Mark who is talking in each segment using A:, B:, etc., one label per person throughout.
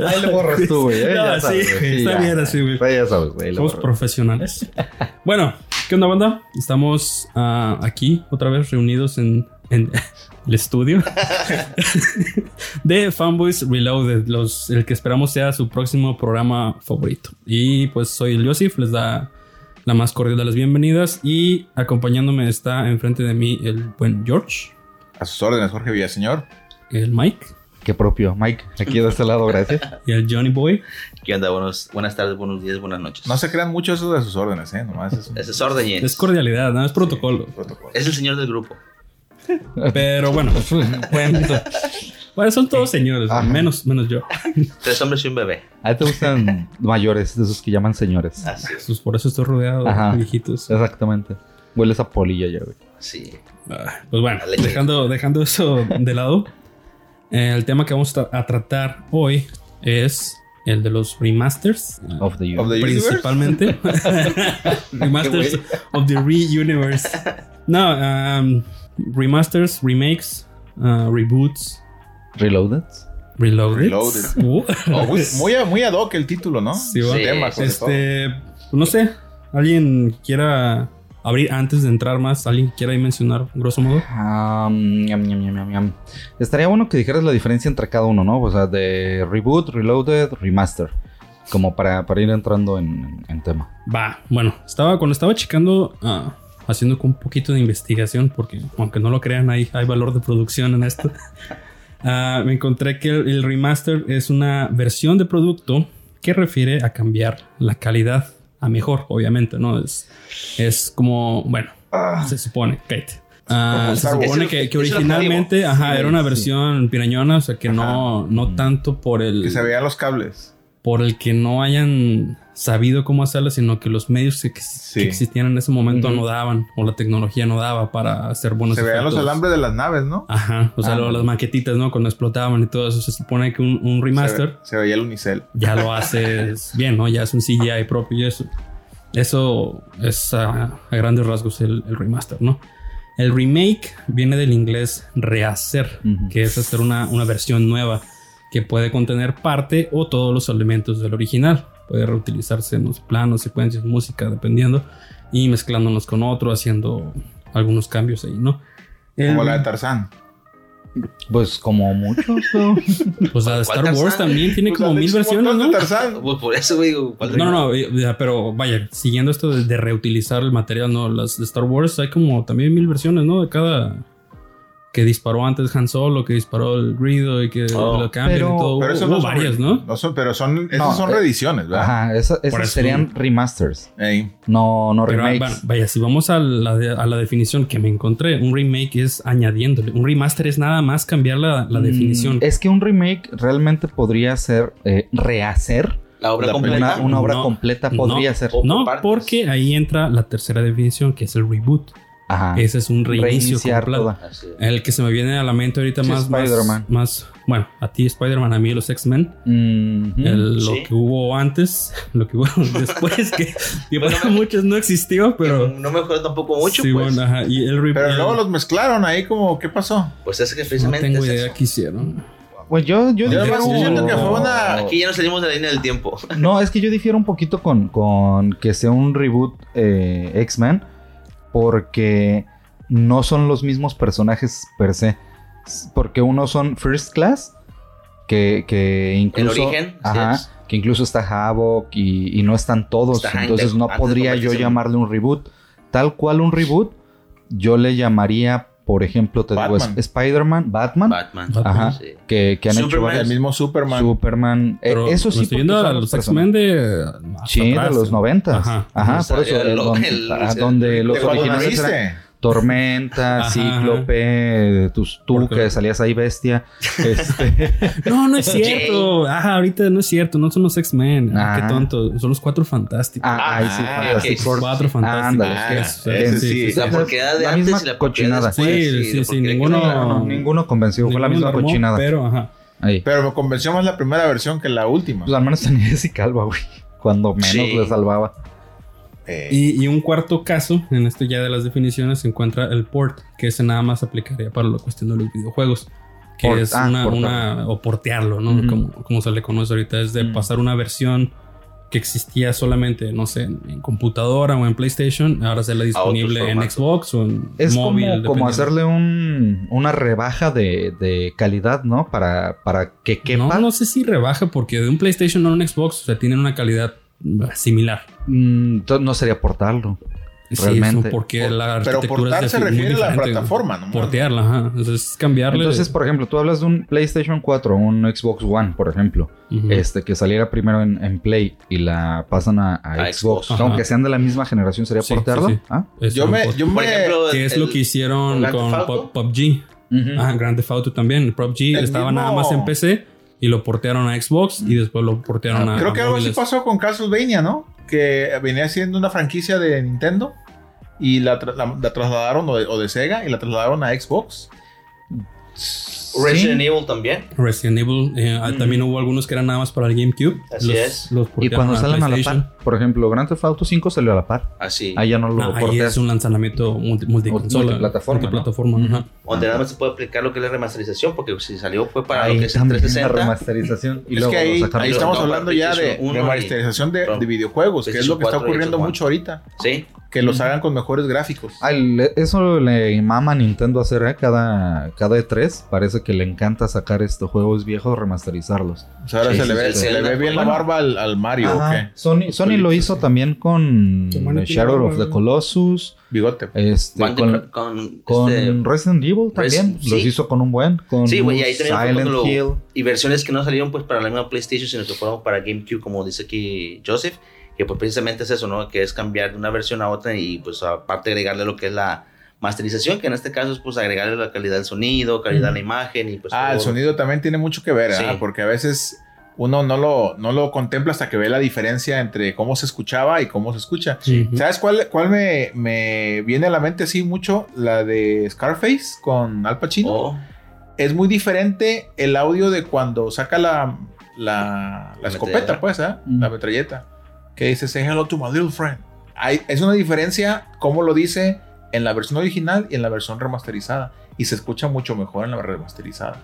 A: Ahí lo borras tú, güey. ¿eh?
B: No, sí, está
A: ya.
B: bien así, güey.
A: Pues ya sabes, güey.
B: Somos profesionales. bueno, ¿qué onda, banda? Estamos ah, aquí otra vez reunidos en, en el estudio de Fanboys Reloaded, los, el que esperamos sea su próximo programa favorito. Y pues soy el Joseph, les da la más cordial de las bienvenidas. Y acompañándome está enfrente de mí el buen George,
C: A sus órdenes, Jorge Villaseñor.
B: el Mike
A: Qué propio. Mike, aquí de este lado, gracias.
B: y el Johnny Boy.
D: ¿Qué onda? Buenos, buenas tardes, buenos días, buenas noches.
C: No se crean mucho eso de sus órdenes, ¿eh? Nomás es un
D: es orden, Jens.
B: Es cordialidad, no es protocolo.
C: protocolo.
D: Es el señor del grupo.
B: Pero bueno, bueno, bueno, son todos señores,
A: Ajá.
B: menos, menos yo.
D: Tres hombres y un bebé.
A: A ti te gustan mayores, de esos que llaman señores.
D: Así es.
B: Pues por eso estoy rodeado
A: Ajá.
B: de viejitos.
A: Exactamente. Hueles a polilla ya, güey.
D: Sí.
B: Ah, Pues bueno, dejando, dejando eso de lado, eh, el tema que vamos a, tratar hoy es el de los remasters. eh,
A: Of the
C: Of the universe.
B: principalmente. remasters of the Re-Universe. No, um, remasters, remakes, uh, reboots,
A: Reloaded.
B: reloaded.
C: Reloaded.
B: Uh.
C: Oh, muy, muy, a- muy ad hoc el título, ¿no?
B: Sí,
C: tema, todo.
B: Este, no sé, alguien quiera abrir antes de entrar más, alguien quiera ahí mencionar, grosso modo.
A: Ñam. Estaría bueno que dijeras la diferencia entre cada uno, ¿no? O sea, de reboot, reloaded, remaster. Como para, para ir entrando en, en tema.
B: Va, bueno, estaba cuando estaba checando, ah, haciendo un poquito de investigación, porque aunque no lo crean, hay, hay valor de producción en esto. Ah, me encontré que el, el remaster es una versión de producto que refiere a cambiar la calidad a mejor, obviamente, ¿no? Es, es como, bueno, se supone, Kate. Ah, se supone que, originalmente, ajá,
A: Sí,
B: era una
A: sí.
B: versión pirañona, o sea que no, no tanto por el
C: Que se veían los cables.
B: Por el que no hayan sabido cómo hacerlo, sino que los medios que, que
C: Sí.
B: existían en ese momento no daban o la tecnología no daba para hacer buenos
C: Se veían los alambres de las naves, ¿no?
B: Ajá, o sea,
A: Ah,
B: lo- las maquetitas, ¿no? Cuando explotaban y todo eso, se supone que un, un
C: Se,
B: remaster
C: ve- se veía el unicel.
B: ya lo haces bien, ¿no? Ya es un CGI propio y eso. Eso es a, a grandes rasgos el, el remaster, ¿no? El remake viene del inglés rehacer, que es hacer una, una versión nueva que puede contener parte o todos los elementos del original. Puede reutilizarse en los planos, secuencias, música, dependiendo, y mezclándonos con otro, haciendo algunos cambios ahí, ¿no? El-
C: Como la de Tarzán.
A: Pues como muchos, ¿no?
B: Pues la de
D: ¿Cuál
B: Star Wars también tiene
C: Pues
B: como mil versiones, ¿no?
C: de Tarzán.
D: Pues por eso, güey, digo, ¿cuál
B: No, no, no, pero vaya, siguiendo esto de, de reutilizar el material, ¿no? Las de Star Wars hay como también mil versiones, ¿no? De cada que disparó antes Han Solo, que disparó el Grido y que
D: Oh,
B: lo cambian
A: pero-
B: y todo.
C: Pero
B: Hubo-
C: eso
B: hubo
C: no son
B: varias,
C: re-
B: ¿no?
C: no son, pero son, esas
A: No,
C: son
A: eh,
C: reediciones, ¿verdad?
A: Ajá, esa- esas
B: eso-
A: serían remasters.
C: Ey.
A: No, no
B: Pero,
A: remakes.
B: bueno, vaya, si vamos a la, a la definición que me encontré, un remake es añadiéndole. Un remaster es nada más cambiar la, la
A: Mm,
B: definición.
A: Es que un remake realmente podría ser eh, rehacer
D: La obra
C: La
D: completa.
A: una, una obra
B: No,
A: completa.
B: no.
A: Podría ser.
B: No, porque ahí entra la tercera definición, que es el reboot.
A: Ajá.
B: Ese es un reinicio completo. El que se me viene a la mente ahorita
A: Sí,
B: más, más,
A: Spider-Man.
B: más, bueno, a ti Spider-Man, a mí los X-Men,
A: Mhm.
D: Sí.
B: lo que hubo antes, lo que hubo después, que, que para muchos no existió, pero
D: no me acuerdo tampoco mucho,
B: sí,
D: pues.
B: bueno, ajá, y el
C: Pero luego los mezclaron ahí como, ¿qué pasó?
D: Pues es que
B: no
D: precisamente
B: tengo
D: es
B: idea
D: eso.
B: qué hicieron.
A: Pues yo, yo
C: Yo
A: difiero-
C: siento que fue una-
D: Aquí ya nos salimos de la línea del tiempo.
A: No, es que yo difiero un poquito con, con que sea un reboot eh, X-Men. Porque no son los mismos personajes per se. Porque uno son First Class. Que, que incluso.
D: origen,
A: Ajá.
D: es.
A: Que incluso está Havoc y, y no están todos.
D: Está
A: entonces no podría yo llamarle un reboot. Tal cual un reboot. Yo le llamaría, por ejemplo, te digo,
C: Batman.
A: Spider-Man, Batman.
D: Batman.
A: Ajá.
D: Sí.
A: Que, que han hecho
D: Superman.
A: varias-
C: El mismo Superman.
A: Superman. Eh,
B: Pero
A: eso sí,
B: estoy
A: son
B: a
A: los
B: X-Men de.
A: Sí,
B: atrás,
A: de los
B: ¿eh?
A: noventas.
B: Ajá.
A: Ajá,
D: O sea,
A: por eso.
D: el-
A: donde,
D: el-
A: ah,
D: el-
A: donde los originales eran. Tormenta,
B: Ajá,
A: Cíclope, tus, tú que salías ahí bestia. Este,
B: No, no es cierto. Ajá, ahorita no es cierto. No son los X-Men. Ah. Qué tonto. Son los cuatro fantásticos.
A: ah, ahí sí,
C: Ah,
A: Fantastic
D: ok.
A: Four.
B: Cuatro fantásticos.
A: Ándale,
C: Ah, ese
A: es-
C: sí.
D: La porquedad de
A: La
D: antes
A: misma
D: y la
A: cochinada.
D: después.
B: Sí, sí, sí, ninguno-
A: No, ninguno convenció, fue la misma
B: armó,
A: cochinada.
B: Pero, ajá.
A: Ahí.
C: Pero me convenció más la primera versión que la última.
A: Pues al menos tenía Jessica Alba, güey. Cuando menos
D: Sí.
A: le salvaba.
C: Eh,
B: Y, y un cuarto caso, en esto ya de las definiciones, se encuentra el port, que ese nada más aplicaría para la cuestión de los videojuegos. que
A: Port-
B: es
A: ah,
B: una, o portearlo, ¿no? Como, como se le conoce ahorita, es de
A: Mm.
B: pasar una versión que existía solamente, no sé, en, computadora o en PlayStation, ahora serla disponible en. Xbox o en
A: Es
B: móvil.
A: como, como
B: dependiendo.
A: hacerle un, una rebaja de, de calidad, ¿no? Para, para que quepa.
B: No, no sé si rebaja porque de un PlayStation a un Xbox, o sea, tienen una calidad similar.
A: Mm, entonces no sería portarlo.
B: Sí,
A: Realmente.
B: eso porque
C: Por-
B: la
C: pero
B: arquitectura
C: portar
B: es
C: se refiere a la plataforma, ¿no?
B: Portearla, ajá. Entonces, cambiarle.
A: Entonces, por ejemplo, tú hablas de un PlayStation 4 o un Xbox One, por ejemplo, este que saliera primero en, en Play y la pasan a, a
D: A
A: Xbox,
D: Xbox.
A: aunque sean de la misma generación, ¿sería
B: Sí,
A: portearlo?
B: sí, sí.
A: ¿Ah?
C: Yo me, yo
D: Por
C: me,
D: ejemplo,
B: que es
D: el-
B: lo que hicieron con PUBG.
A: Ujú.
B: Ah, Grand Theft Auto también. PUBG
C: El
B: estaba
C: mismo-
B: nada más en PC y lo portearon a Xbox y después lo portearon a.
C: creo que
B: a
C: algo así pasó con Castlevania, ¿no? Que venía siendo una franquicia de Nintendo y la, tra- la- la trasladaron o de, o de Sega y la trasladaron a Xbox.
D: Resident Evil también.
B: Resident Evil. eh, ah, También hubo algunos que eran nada más para el GameCube.
D: Así
B: los,
D: es.
B: los
A: Y cuando salen a la par, por ejemplo, Grand Theft Auto 5 salió a la par.
D: Así.
A: Ahí ya no lo
B: No, ahí es un lanzamiento multi, multiconsola.
A: Multiplataforma, ¿no?
B: Multiplataforma, ajá.
D: Donde nada más se puede aplicar lo que es la remasterización, porque si salió fue para
A: Ahí
D: lo que es el
A: también la
D: 360.
A: remasterización. Y
C: es
A: luego
C: que ahí, ahí estamos
D: no,
C: hablando ya de remasterización de, de videojuegos, que es lo que está
D: PlayStation 4 y
C: ocurriendo mucho ahorita.
D: Sí.
C: Que los hagan con mejores gráficos.
A: Ah, el- eso le mama a Nintendo hacer, ¿eh? Cada, cada E3 parece que le encanta sacar estos juegos viejos, remasterizarlos.
C: O sea, ahora
A: Sí,
C: se, le ve,
D: sí,
C: se
D: sí.
C: le ve bien la barba al, al Mario, ¿o
A: Ajá.
C: qué?
A: Sony, Sony lo hizo
C: Sí.
A: también con Shadow of the. Colossus,
C: Bigote.
A: este,
D: Con,
A: con,
D: con,
A: con
D: este,
A: Resident Evil también.
D: Res-
A: Los
D: sí.
A: hizo con un buen. Con
D: Sí, güey, ahí también
A: Silent
D: lo-
A: Hill.
D: y versiones que no salieron pues para la misma PlayStation, sino que fueron para GameCube, como dice aquí Joseph, que pues precisamente es eso, ¿no? Que es cambiar de una versión a otra y pues aparte agregarle lo que es la masterización, que en este caso es pues agregarle la calidad del sonido, calidad de la imagen y pues...
C: Ah, el sonido también tiene mucho que ver, ¿ah?
D: Sí.
C: porque a veces uno no lo, no lo contempla hasta que ve la diferencia entre cómo se escuchaba y cómo se escucha.
B: Ujú.
C: ¿Sabes cuál, cuál me, me viene a la mente así mucho? La de Scarface con Al Pacino.
D: Oh,
C: Es muy diferente el audio de cuando saca la, la, la
D: La
C: escopeta, pues, ¿ah?
A: Mm.
C: la metralleta. Que dice, say hello to my little friend. Hay, es una diferencia, como lo dice en la versión original y en la versión remasterizada. Y se escucha mucho mejor en la remasterizada.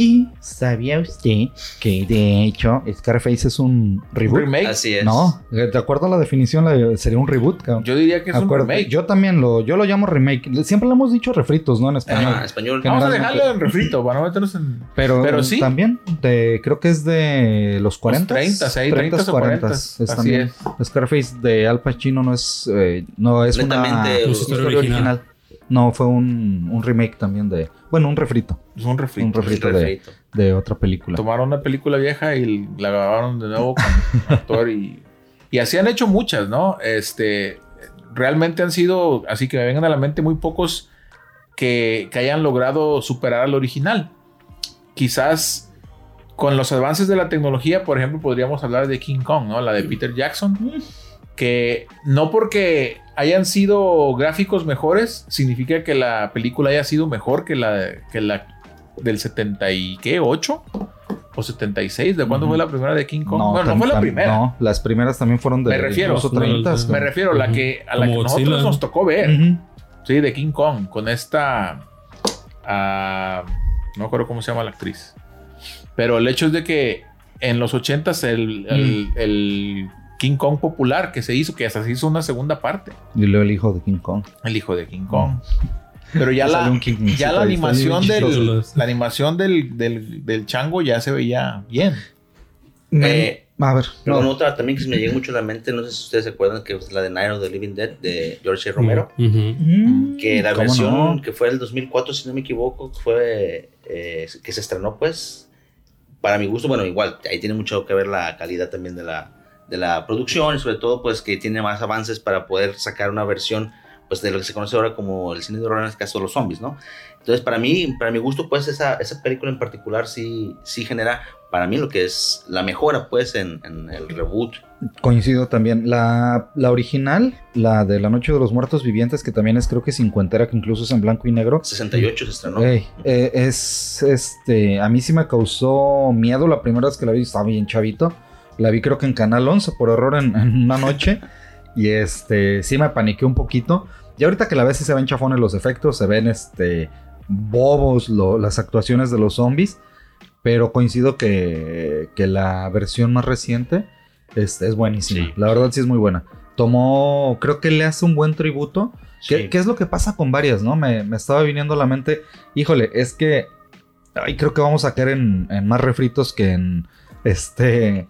A: Y sabía usted que de hecho Scarface es un reboot.
C: remake.
D: así es.
A: No, de acuerdo a la definición sería un reboot. cabrón.
C: Yo diría que es un
A: Acuérdate,
C: remake.
A: Yo también lo, yo lo llamo remake. Siempre le hemos dicho refritos, ¿no? En español.
D: Ah, español.
C: Vamos a dejarlo en refrito para no meternos en.
A: Pero,
C: Pero sí.
A: también de, creo que es de los 40.
C: 30, sí, 30 o 40.
A: Es
C: Así
A: también. Scarface de Al Pacino no es, eh, no es una
D: Netamente
A: historia
B: historia
A: original.
B: original.
A: No, fue un, un remake también de. Bueno, un refrito
C: Es un refrito.
A: Un refrito. de-
D: refrito.
A: de otra película.
C: Tomaron una película vieja y la grabaron de nuevo con actor y. Y así han hecho muchas, ¿no? Este. Realmente han sido, así que me vengan a la mente muy pocos que, que hayan logrado superar al original. Quizás con los avances de la tecnología, por ejemplo, podríamos hablar de King Kong, ¿no? La de Peter Jackson. Que no porque hayan sido gráficos mejores, significa que la película haya sido mejor que la, que la del 70 y qué, 8 o 76. ¿De cuándo fue la primera de King Kong? bueno, no
A: tan-
C: fue la primera.
A: No, las primeras también fueron de
C: Me refiero,
A: incluso
B: no,
A: 30.
B: no,
C: Me refiero a la que, a la
B: Como
C: que nosotros
B: Godzilla.
C: nos tocó ver. Sí, de King Kong, con esta. ah, no me acuerdo cómo se llama la actriz. Pero el hecho es de que en los 80s el, el- el King Kong popular que se hizo, que hasta se hizo una segunda parte,
A: Y luego el hijo de King Kong.
C: el hijo de King Kong. Pero ya la, ya la animación del, la animación del, del, del chango ya se veía bien.
D: Eh,
A: A ver, no.
D: otra también que se me llega mucho a la mente, no sé si ustedes se acuerdan, que es la de Night of the Living Dead de George A. Romero. Que la
A: ¿Cómo
D: versión
A: no?
D: que fue el 2004, si no me equivoco, fue eh, que se estrenó, pues, para mi gusto, bueno, igual, ahí tiene mucho que ver la calidad también de la, de la producción y sobre todo, pues, que tiene más avances para poder sacar una versión, pues, de lo que se conoce ahora como el cine de horror, en este caso, los zombies, ¿no? Entonces, para mí, para mi gusto, pues, esa, esa película en particular sí, sí genera, para mí, lo que es la mejora, pues, en, en el reboot.
A: Coincido también. La, la original, la de La Noche de los Muertos Vivientes, que también es creo que cincuentera, que incluso es en blanco y negro.
D: 68 se estrenó.
A: Ey, eh, es este. A mí sí me causó miedo la primera vez que la vi. Estaba bien chavito. La vi creo que en Canal 11 por error en, en una noche. y este. Sí me paniqué un poquito. Y ahorita que la ves sí se ven chafones los efectos. Se ven este. bobos lo- las actuaciones de los zombies, pero coincido que, que la versión más reciente este, es buenísima.
D: Sí.
A: La verdad sí es muy buena. Tomó, creo que le hace un buen tributo. ¿Qué,
D: Sí.
A: qué es lo que pasa con varias, no? Me, me estaba viniendo a la mente, híjole, es que ay, creo que vamos a caer en, en más refritos que en este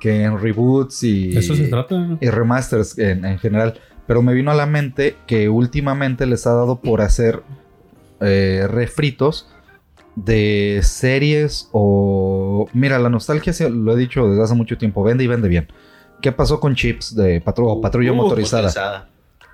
A: que en reboots y,
B: Eso se trata.
A: y remasters en, en general. Pero me vino a la mente que últimamente les ha dado por hacer eh, refritos de series o... Mira, la nostalgia, se- lo he dicho desde hace mucho tiempo, vende y vende bien. ¿Qué pasó con Chips de patru- o patrulla
C: Uh,
A: motorizada?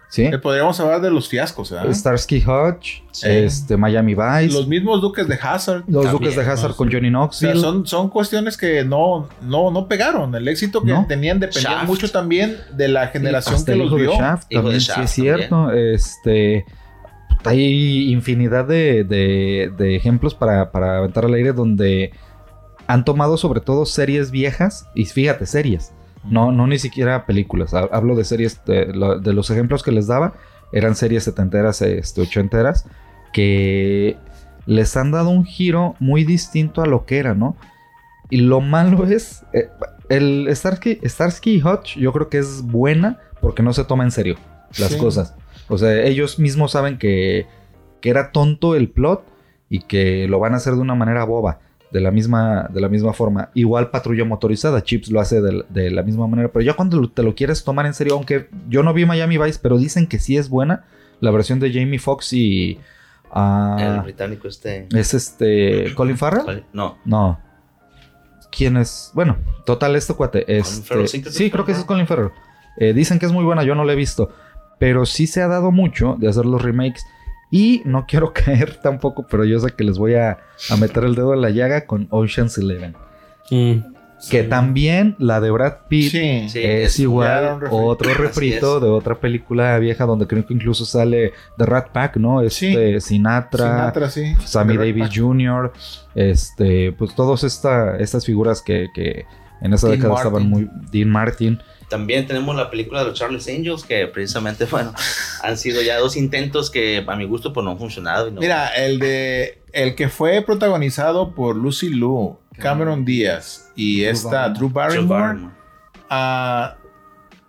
A: ¿Sí?
C: Eh, podríamos hablar de los fiascos, ¿verdad?
A: Starsky Hutch,
D: Sí.
A: este, Miami Vice,
C: Los
A: los,
C: mismos duques de Hazard.
D: también,
A: Duques de Hazard
C: ¿no?
A: con Johnny
C: O
A: Knoxville.
C: sea, son, son cuestiones que no, no, no pegaron. El éxito que
A: No.
C: tenían dependía
D: Shaft.
C: mucho también de la generación que los
A: hijo de
C: vio.
A: Shaft
D: Hijo de
A: también,
D: Shaft
A: sí es cierto. Este, hay infinidad de, de- de ejemplos para, para aventar al aire donde han tomado sobre todo series viejas y fíjate, series. No, no ni siquiera películas. Ha- Hablo de series, de, lo- de los ejemplos que les daba, eran series setenteras, este, ochenteras, que les han dado un giro muy distinto a lo que era, ¿no? Y lo malo es, eh, el Starsky, Starsky y Hutch yo creo que es buena porque no se toma en serio las
C: Sí.
A: cosas. O sea, ellos mismos saben que, que era tonto el plot y que lo van a hacer de una manera boba. De la misma, de la misma forma. Igual patrulla motorizada. Chips lo hace de, de la misma manera. Pero ya cuando te lo quieres tomar en serio, aunque yo no vi Miami Vice, pero dicen que sí es buena. La versión de Jamie Foxx y. ah,
D: El británico este.
A: es este. Colin Farrell.
D: No.
A: No. ¿Quién es? Bueno, total, este cuate. Este,
D: Farrell, sí, creo que
A: sí,
D: es
A: creo que ese es
D: Colin
A: Colin Farrell. Eh, dicen que es muy buena, yo no la he visto. Pero sí se ha dado mucho de hacer los remakes. Y no quiero caer tampoco, pero yo sé que les voy a, a meter el dedo en la llaga con Ocean's Eleven.
B: Mm,
A: Que
B: sí.
A: también la de Brad Pitt
C: Sí.
D: Sí,
A: es igual otro refrito de otra película vieja donde creo que incluso sale The Rat Pack, ¿no? Este Sinatra,
C: Sinatra, sí.
A: Sammy Davis. Jr., este, pues todas esta, estas figuras que, que en esa
C: Dean
A: década estaban muy. Dean Martin.
D: También tenemos la película de los Charles Angels, que precisamente, bueno, han sido ya dos intentos que a mi gusto pues no han funcionado. y no-
C: Mira, el de el que fue protagonizado por Lucy Liu, Cameron Díaz y esta Drew Barrymore,
D: Barrymore.
C: ah,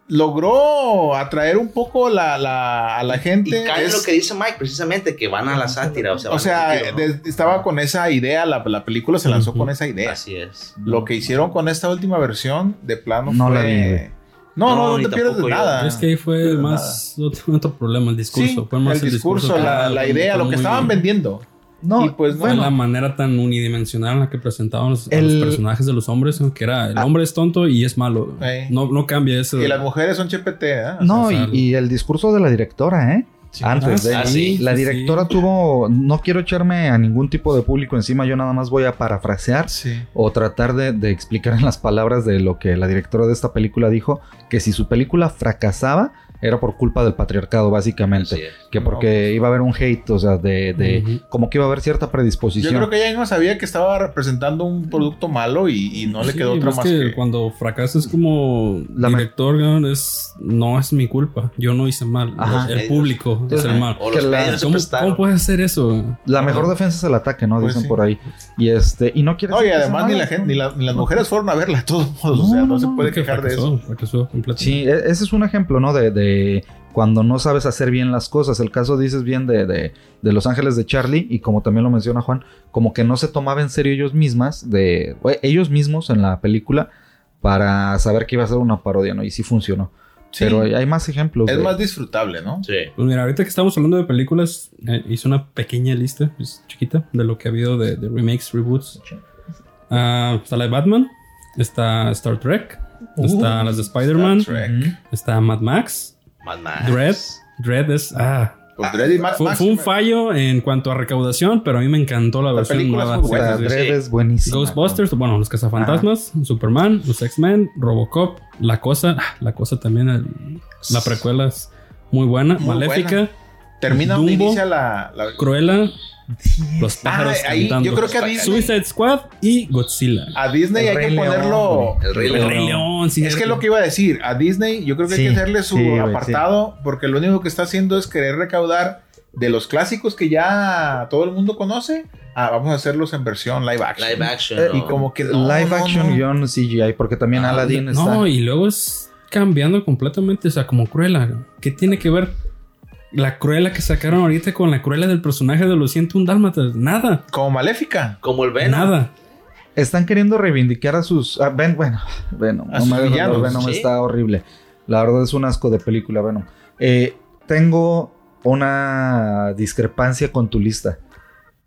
C: logró atraer un poco la, la- a la
D: Y
C: gente.
D: cae en
C: Es-
D: lo que dice Mike, precisamente, que van a la sátira. O sea,
C: o sea,
D: al tiro, ¿no?
C: de- estaba con esa idea, la, la película se lanzó con esa idea.
D: Así es.
C: Lo que hicieron con esta última versión, de plano,
A: No
C: fue... No, no,
D: No,
C: no, te pierdes de
D: yo.
C: nada.
B: Es que ahí fue
C: Pero
B: más otro, otro problema, el discurso.
C: Sí,
B: fue más
C: el discurso, la, idea, lo que estaban vendiendo.
A: No,
C: Y pues no,
A: bueno,
B: la manera tan unidimensional en la que presentaban los, a los
A: El-
B: personajes de los hombres, ¿no? que era el hombre es tonto y es malo.
C: Eh.
B: No, no cambia eso.
C: Y las mujeres son ChatGPT, ¿eh?
A: no,
B: o sea,
A: y, y el discurso de la directora, ¿eh? Antes de
B: Ah,
D: sí,
A: la directora
B: sí.
A: tuvo. No quiero echarme a ningún tipo de público encima, yo nada más voy a parafrasear
C: Sí.
A: o tratar de, de explicar en las palabras de lo que la directora de esta película dijo: que si su película fracasaba, era por culpa del patriarcado, básicamente.
D: Es.
A: Que
C: No,
A: porque
C: pues.
A: iba a haber un hate, o sea, de, de como que iba a haber cierta
C: Yo
A: predisposición.
C: creo que ella misma sabía que estaba representando un producto malo y, y no le
B: Sí,
C: quedó otra
B: es
C: más
B: que,
C: que...
B: cuando fracasas como
A: La
B: director, ¿no? es, no es mi culpa. Yo no hice mal.
A: Ajá.
B: El público es
A: Ajá.
B: el mal.
D: O los
A: Que la-
B: ¿Cómo, cómo puedes hacer eso?
A: La mejor defensa es el ataque, ¿no?
C: Pues
A: Dicen
C: sí.
A: por ahí. Y este, y no quiere
C: No, y
A: decir que sea
C: además ni la gente, ni, la- ni las mujeres fueron a verla de todos modos. o sea,
A: No,
C: no, se puede
B: Que
C: quejar de eso.
A: Sí, e- ese es un ejemplo, ¿no? De, de cuando no sabes hacer bien las cosas. El caso dices bien de, de, de Los Ángeles de Charlie, y como también lo menciona Juan, como que no se tomaba en serio ellos mismas, de o ellos mismos en la película, para saber que iba a ser una parodia, ¿no? Y sí funcionó.
C: Sí.
A: Pero hay, más ejemplos.
C: Es
A: de-
C: más disfrutable, ¿no?
D: Sí.
B: Pues mira, ahorita que estamos hablando de películas, eh, hice una pequeña lista, es chiquita, de lo que ha habido de, de remakes, reboots. Ah, está la de Batman, está Star Trek, está las de Spider-Man, está Mad Max,
D: Mad Max.
B: Dread. Dread es... Ah,
C: Pues Dredd y Mad
B: fue,
C: Max,
B: fue un fallo en cuanto a recaudación, pero a mí me encantó la,
C: La
B: versión
C: película es
B: nueva.
C: muy buena.
D: Sí.
A: Dredd es buenísimo.
B: Ghostbusters, bueno, los cazafantasmas, Superman, los X-Men, Robocop, La Cosa, ah, La Cosa también, el- la precuela es muy buena,
C: Muy
B: Maléfica,
C: buena. Termina donde
B: Dumbo.
C: inicia la... la-
B: Cruella, Los pájaros
C: Ah, ahí,
B: cantando,
C: yo creo que a Disney,
B: Suicide Squad y Godzilla.
C: a Disney
A: El
C: hay
A: Rey
C: que
A: León,
C: ponerlo...
D: El Rey
B: El
D: León.
B: Rey León, sí.
C: Es que lo que iba a decir, a Disney yo creo que hay que hacerle su
A: sí,
C: apartado porque lo único que está haciendo es querer recaudar de los clásicos que ya todo el mundo conoce, a vamos a hacerlos en versión live action.
D: Live action.
A: Eh,
D: ¿no?
C: Y como que no,
A: Live
C: no,
A: action
C: no.
A: guion CGI, porque también
B: Ah,
A: Aladdin está.
B: No, y luego es cambiando completamente, o sea, como Cruella. ¿Qué tiene que ver la Cruella que sacaron ahorita con la Cruella del personaje de los 101 Dálmatas? Nada,
C: Como Maléfica.
D: Como el Venom.
B: nada.
A: Están queriendo reivindicar a sus. ah, Ven, bueno, Venom.
C: A
A: no
C: sus
A: me
C: villanos,
A: Venom
D: sí.
A: está horrible. La verdad es un asco de película, Venom. Eh, tengo una discrepancia con tu lista.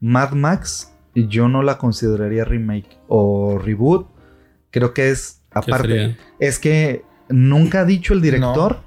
A: Mad Max, yo no la consideraría remake o reboot. Creo que es
B: ¿Qué
A: aparte. Es que nunca ha dicho el director.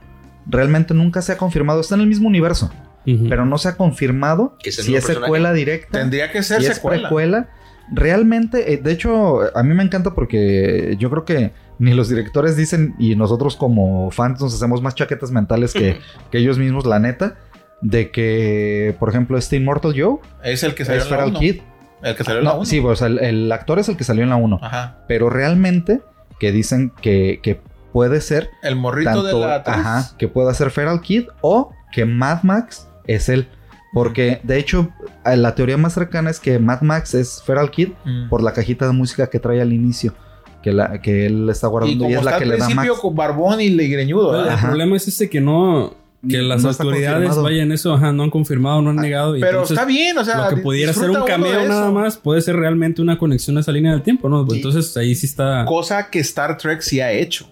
A: Realmente nunca se ha confirmado. Está en el mismo universo. Pero no se ha confirmado
D: Que es
A: si es
D: personaje.
A: secuela directa.
C: Tendría que ser
A: si es
C: secuela.
A: precuela. Realmente, eh, de hecho, a mí me encanta porque yo creo que ni los directores dicen y nosotros como fans nos hacemos más chaquetas mentales que, que ellos mismos, la neta, de que, por ejemplo, este Immortal Joe
C: Es el que salió
A: es
C: en la
A: Feral
C: uno.
A: Kid.
C: El que salió en la
A: No,
C: uno.
A: sí, o sea, el, el actor es el que salió en la 1,
C: Ajá.
A: pero realmente que dicen que, que puede ser
C: El morrito
A: tanto,
C: de la
A: ajá, que pueda ser Feral Kid o que Mad Max es él. Porque de hecho, eh, la teoría más cercana es que Mad Max es Feral Kid
C: Mm.
A: por la cajita de música que trae al inicio, que, la, que él está
C: Y
A: guardando y,
C: como
A: es la que
C: al
A: le da
C: principio
A: Max.
C: con barbón y
B: Pero
C: ¿verdad?
B: el
A: Ajá.
B: problema es ese que no. Que las
A: No
B: autoridades vayan eso, ajá, no han confirmado, no han negado. y
C: Pero
B: entonces,
C: está bien, o sea,
B: lo que pudiera ser un cameo nada más puede ser realmente una conexión a esa línea del tiempo, ¿no? Entonces ahí sí está.
C: Cosa que Star Trek sí ha hecho.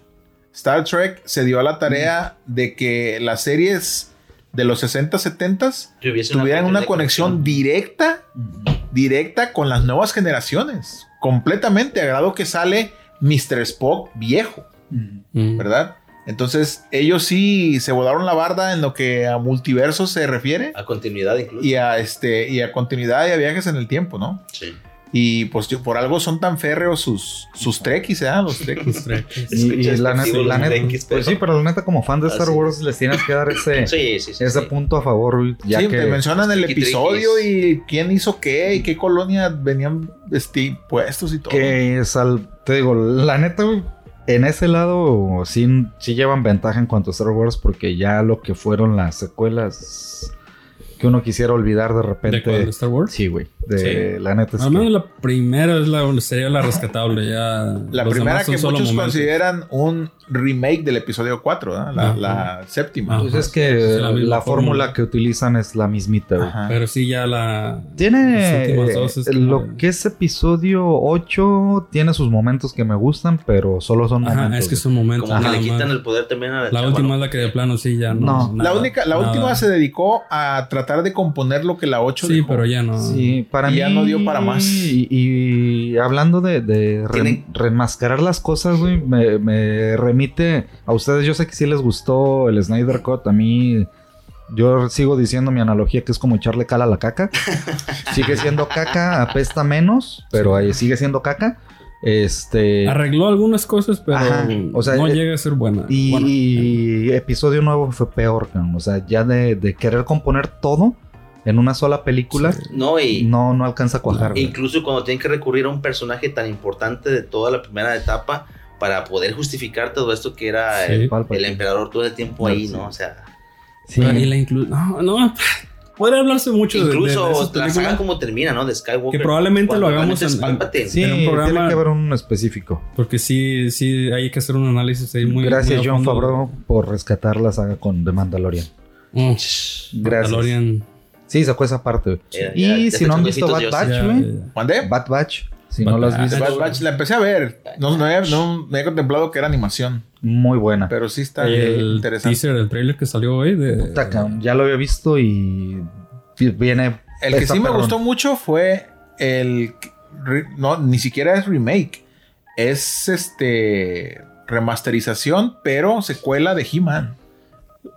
C: Star Trek se dio a la tarea de que las series de los 60, 70
D: Que hubiese
C: tuvieran una
D: de
C: conexión directa, directa con las nuevas generaciones. Completamente, a grado que sale Mr. Spock viejo,
B: Mm.
C: ¿verdad? Entonces, ellos sí se volaron la barda en lo que a multiverso se refiere
D: A continuidad incluso.
C: y a este y a continuidad y a viajes en el tiempo, ¿no?
D: Sí.
C: Y pues yo- por algo son tan férreos sus sus trekkies, ¿eh? Los trekkies.
A: Y, y la, neta, la pues sí, pero la neta, como fan de Star. Wars, les tienes que dar ese,
D: Sí, sí, sí.
A: ese
D: sí.
A: punto a favor, ya
C: sí,
A: que
C: te mencionan el episodio y quién hizo qué y qué colonia venían este, puestos y todo.
A: que sal- te digo, la neta, güey, en ese lado sí, sí llevan ventaja en cuanto a Star Wars porque ya lo que fueron las secuelas que uno quisiera olvidar de repente.
B: ¿De cuál? ¿De Star Wars?
A: Sí, güey. De la neta es
B: Al
A: que-
B: menos la primera es la, sería la rescatable. Ya
C: La primera que muchos
B: momentos.
C: consideran un remake del episodio 4, ¿verdad? la,
B: Ajá.
C: la séptima.
B: Ajá.
A: Pues es que
B: Es la
A: la, fórmula que utilizan es la mismita, güey.
C: Ajá.
B: Pero sí, ya la.
A: Tiene
B: dos es
A: eh, lo que es episodio 8 tiene sus momentos que me gustan, pero solo son
B: Ajá,
A: momentos.
B: es que son momentos.
D: Como que le quitan el poder también a la,
B: La
D: chava,
B: última
D: ¿no?
B: es la que de plano sí ya no.
A: No.
C: la
B: nada,
C: única, la
B: nada.
C: última se dedicó a tratar de componer lo que la 8
B: Sí,
C: dejó.
B: pero ya no.
A: Sí, para
C: Y
A: mí
C: ya no dio para más.
A: Y, y hablando de, de re- remascarar las cosas, güey, me, me remite a ustedes. Yo sé que sí les gustó el Snyder Cut. A mí, yo sigo diciendo mi analogía que es como echarle cal a la caca. sigue siendo caca, apesta menos, pero ahí sigue siendo caca. Este.
B: Arregló algunas cosas, pero
A: Ajá, o sea,
B: no
A: eh,
B: llega a ser buena.
A: Y,
B: Bueno,
A: y episodio nuevo fue peor, cabrón. O sea, ya de, de querer componer todo en una sola película,
B: Sí.
D: No, y
A: no, no alcanza a cuajar.
D: incluso cuando tienen que recurrir a un personaje tan importante de toda la primera etapa para poder justificar todo esto que era
B: Sí.
D: el, emperador todo el tiempo ahí,
A: Sí.
D: ¿no? O sea,
A: Sí.
B: Y la inclu- No, no. Podría hablarse mucho de- de, de
D: incluso la saga como termina, ¿no? De Skywalker.
B: Que probablemente lo hagamos en-.
A: Sí,
B: en un programa-
A: tiene que haber un específico.
B: Porque sí, sí, hay que hacer un análisis ahí muy
A: Gracias,
B: muy
A: John. Favreau, por rescatar la saga con The Mandalorian.
B: Oh,
A: Gracias.
B: Mandalorian.
A: Sí, sacó esa parte.
D: Ya,
A: y
D: ya, ya
A: si no han visto Bad Batch.
C: ¿Mandé?
A: Bad Batch. Si
B: Bad
A: no lo has visto,
C: Bad Batch, la empecé a ver. No, no, no me había contemplado que era animación.
A: Muy buena.
C: Pero sí está
B: El
C: interesante.
B: teaser, el trailer que salió hoy de...
A: Puta, ya lo había visto y viene.
C: El que sí me gustó mucho fue el. No, ni siquiera es remake. Es este. Remasterización, pero secuela de He-Man.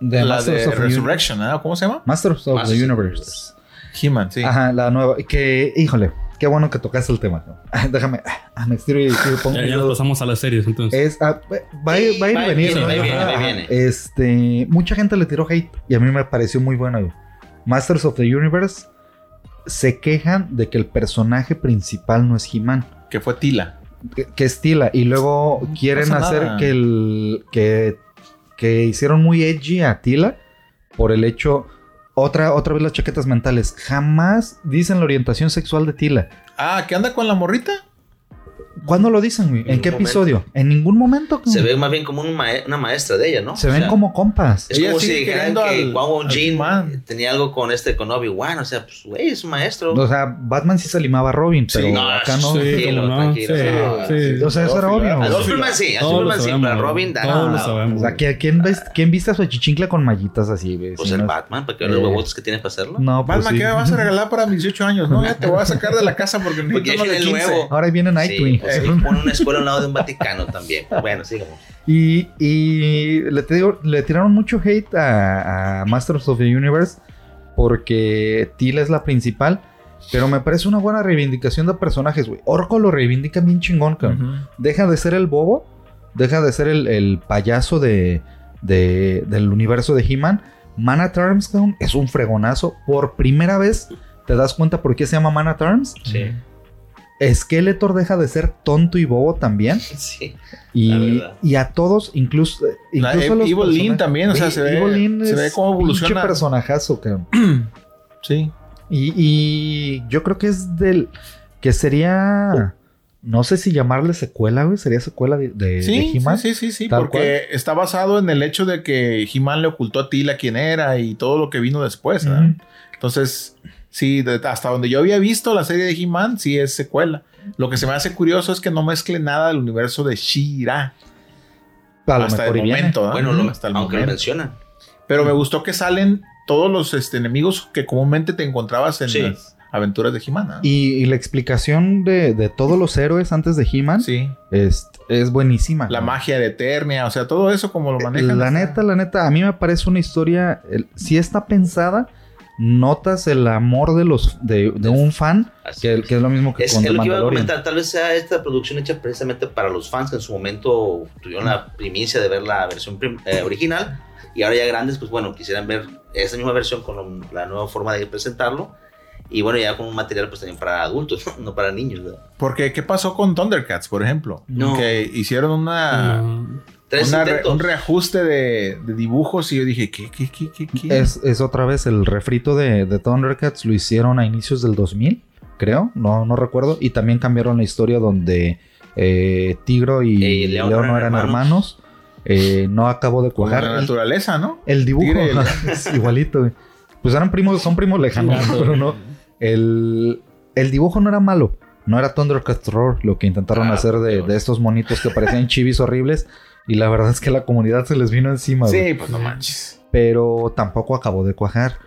A: De
C: La
A: Masters
C: de
A: of
C: Resurrection, ¿no? ¿Cómo se llama?
A: Masters of
D: Masters
A: the
D: of the
A: Universe.
C: He-Man, sí.
A: Ajá, la nueva. Que, híjole, qué bueno que tocaste el tema. cabrón. Déjame, ah, me estiro y, pongo
B: Ya, ya nos pasamos a las series, entonces.
A: Es, ah, va, a ir- va a ir y
D: Va y
A: venir.
D: viene,
A: ¿no?
D: viene, viene.
A: Este, mucha gente le tiró hate y a mí me pareció muy bueno. Masters of the Universe se quejan de que el personaje principal no es He-Man,
C: Que fue Tila.
A: que, que es Tila, y luego quieren hacer
C: nada.
A: que el que, que hicieron muy edgy a Tila por el hecho Otra, otra vez las chaquetas mentales. Jamás dicen la orientación sexual de Tila.
C: Ah, ¿qué anda con la morrita?
A: ¿Cuándo lo dicen, güey? ¿En,
D: En
A: qué episodio? En ningún momento.
D: Se ve más bien como un una maestra de ella, ¿no?
A: Se
D: O
A: ven
D: sea,
A: como compas.
D: Es
C: Ella
D: como si dijeran que Wang Won
C: al
D: Jin tenía algo con este, con Obi-Wan. O sea, pues, güey, es un maestro.
A: O sea, Batman sí se limaba a Robin, pero
D: no,
A: acá no.
B: Sí,
D: Tranquilo,
B: no.
D: tranquilo.
B: Sí, sí.
A: O sea, eso era obvio.
D: a. Superman sí, a Superman sí, pero a Robin, da.
B: Todos lo
D: no.
B: sabemos.
A: O sea, ¿quién, quién, ves- quién viste a su chichincla con mallitas así, güey?
D: Pues el
A: no-
D: Batman, para que vean los
A: Eh,
D: huevotes que tiene para hacerlo.
A: No, pues
C: Batman. ¿qué me vas a regalar para mis 18 años? No, ya te voy a sacar de la casa porque
D: Porque es
C: 15.
D: nuevo.
A: Ahora ahí viene
D: Sí,
A: Nightwing.
D: Pues pone una escuela al lado de un Vaticano también. Bueno, sigamos.
A: Y, y le, te digo, le tiraron mucho hate a, a Masters of the Universe porque Tila es la principal. Pero me parece una buena reivindicación de personajes, güey. Orco lo reivindica bien chingón, cabrón. Deja de ser el bobo. Deja de ser el, el payaso de, de- del universo de He-Man. Man at Arms, cabrón, es un fregonazo. Por primera vez te das cuenta por qué se llama Man at Arms.
D: Sí.
A: Skeletor deja de ser tonto y bobo también.
D: Sí. La
A: Y, y a todos, incluso,
C: La
A: incluso a los
C: Evil Lyn
A: personajes-
C: también, o sea, se ve-
A: Evil
C: se ve cómo
A: un
C: evoluciona.
A: personajazo, cabrón.
C: Sí.
A: Y, y yo creo que es del. Que sería. No sé si llamarle secuela, güey. Sería secuela de, de,
C: Sí,
A: de He-Man.
C: sí, sí, sí, porque está basado en el hecho de que He-Man le ocultó a Tila quién era y todo lo que vino después. ¿verdad? Entonces, sí, de- hasta donde yo había visto la serie de He-Man, sí es secuela. Lo que se me hace curioso es que no mezcle nada del universo de She-Ra. Hasta el momento.
D: Bueno, lo-
C: hasta el
D: aunque lo mencionan.
C: Pero me gustó que salen todos los este, enemigos que comúnmente te encontrabas en
D: Sí.
C: las aventuras de He-Man.
A: Y, y la explicación de, de todos los héroes antes de He-Man
C: Sí.
A: es, es buenísima.
C: La magia de Eternia, o sea, todo eso como lo manejan.
A: La neta, la neta, a mí me parece una historia. el- si está pensada, notas el amor de los de, de un fan, que,
D: es.
A: que es lo mismo que
D: Es,
A: con
D: es
A: The
D: lo que iba a comentar. Tal vez sea esta producción hecha precisamente para los fans que en su momento tuvieron la primicia de ver la versión prim- eh, original y ahora ya grandes, pues bueno, quisieran ver esa misma versión con lo- la nueva forma de presentarlo y bueno, ya con un material pues también para adultos, no para niños. ¿verdad?
C: Porque, ¿qué pasó con Thundercats, por ejemplo?
D: No.
C: Que hicieron una,
B: No.
D: Tres
C: una re-
D: intentos.
C: un reajuste de, de dibujos y yo dije, ¿qué, qué, qué, qué, qué?
A: Es, es otra vez el refrito de, de Thundercats, lo hicieron a inicios del 2000, creo, no, no recuerdo. Y también cambiaron la historia donde eh, Tigro y
D: Eh, León
A: no eran
D: hermanos.
A: hermanos. Eh, no acabó de
C: Como
A: cuajar.
C: la
A: El-
C: naturaleza, ¿no?
A: El dibujo es igualito, güey. Pues eran primos, son primos lejanos, pero no. El, el dibujo no era malo. No era Thundercats Roar, lo que intentaron
D: Ah,
A: hacer de, de estos monitos que parecían chivis horribles. Y la verdad es que la comunidad se les vino encima, güey.
C: Sí, pues no manches.
A: Pero tampoco acabó de cuajar.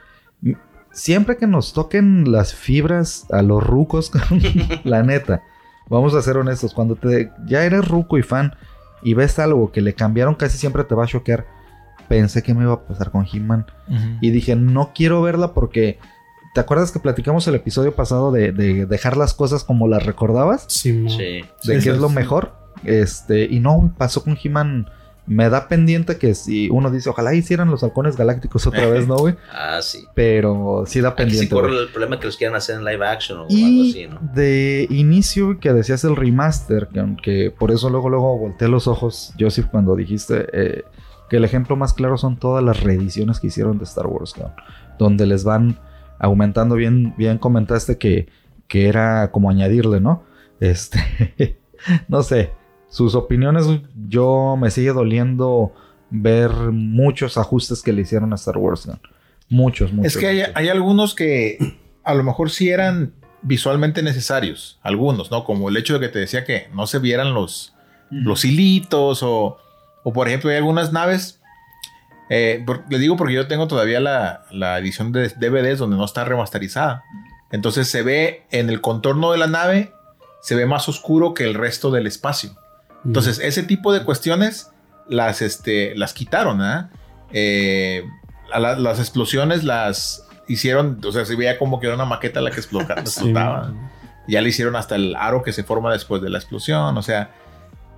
A: Siempre que nos toquen las fibras a los rucos, la neta, vamos a ser honestos, cuando te ya eres ruco y fan y ves algo que le cambiaron, casi siempre te va a choquear. Pensé que me iba a pasar con He-Man. Y dije, no quiero verla porque. ¿Te acuerdas que platicamos el episodio pasado de, de dejar las cosas como las recordabas?
B: Sí.
D: Sí.
A: De
C: Sí,
A: qué es lo
C: sí.
A: mejor. Este, y no, pasó con He-Man. Me da pendiente que si uno dice, ojalá hicieran los halcones galácticos otra vez, ¿no, güey?
D: Ah, sí.
A: Pero sí da
D: Aquí sí
A: pendiente.
D: corre
A: güey.
D: el problema que los quieran hacer en live action o algo
A: Y
D: así, ¿no?
A: de inicio que decías el remaster, que aunque por eso luego luego volteé los ojos, Joseph, cuando dijiste eh, que el ejemplo más claro son todas las reediciones que hicieron de Star Wars, cabrón, donde les van aumentando bien, bien comentaste que, que era como añadirle, ¿no? Este, no sé, sus opiniones, yo me sigue doliendo ver muchos ajustes que le hicieron a Star Wars. Muchos, muchos.
C: Es que hay,
A: muchos.
C: hay algunos que a lo mejor sí eran visualmente necesarios. Algunos, ¿no? Como el hecho de que te decía que no se vieran los, los hilitos o, o, por ejemplo, hay algunas naves. eh, por- le digo porque yo tengo todavía la, la edición de DVDs donde no está remasterizada. Entonces se ve en el contorno de la nave, se ve más oscuro que el resto del espacio. Entonces, ese tipo de cuestiones las, este, las quitaron, ¿ah? Eh, la- las explosiones las hicieron, o sea, se veía como que era una maqueta la que
B: Sí,
C: explotaba. Ya le hicieron hasta el aro que se forma después de la explosión, o sea,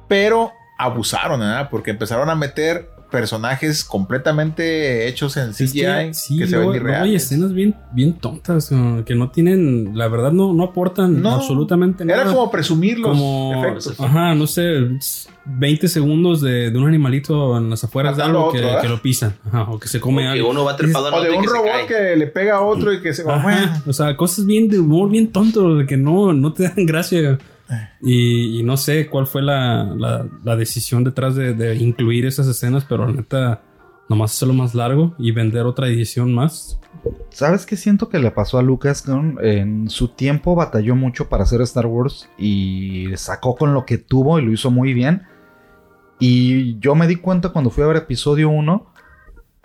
C: pero abusaron, ¿ah? Porque empezaron a meter personajes completamente hechos en CGI
B: Es que, sí,
C: que se ven
B: luego hay
C: irreales.
B: escenas bien, bien tontas uh, que no tienen, la verdad, no, no aportan
C: No,
B: absolutamente nada.
C: Era como presumir los
B: como,
C: efectos.
B: ajá, no sé, 20 segundos de, de un animalito en las afueras de algo
C: otro,
B: que, que lo pisa, ajá, o que se come
D: que
B: algo.
D: uno va trepado al
C: O
D: otro
C: de un
D: que
C: robot que le pega a otro y que se...
B: Ajá,
C: Bueno,
B: o sea, cosas bien de humor, bien tonto, de que no, no te dan gracia. Y, no sé cuál fue la, la- la decisión detrás de, de incluir esas escenas, pero la neta, nomás hacerlo más largo y vender otra edición más.
A: ¿Sabes qué siento que le pasó a Lucas? En su tiempo batalló mucho para hacer Star Wars y sacó con lo que tuvo y lo hizo muy bien. Y yo me di cuenta cuando fui a ver episodio 1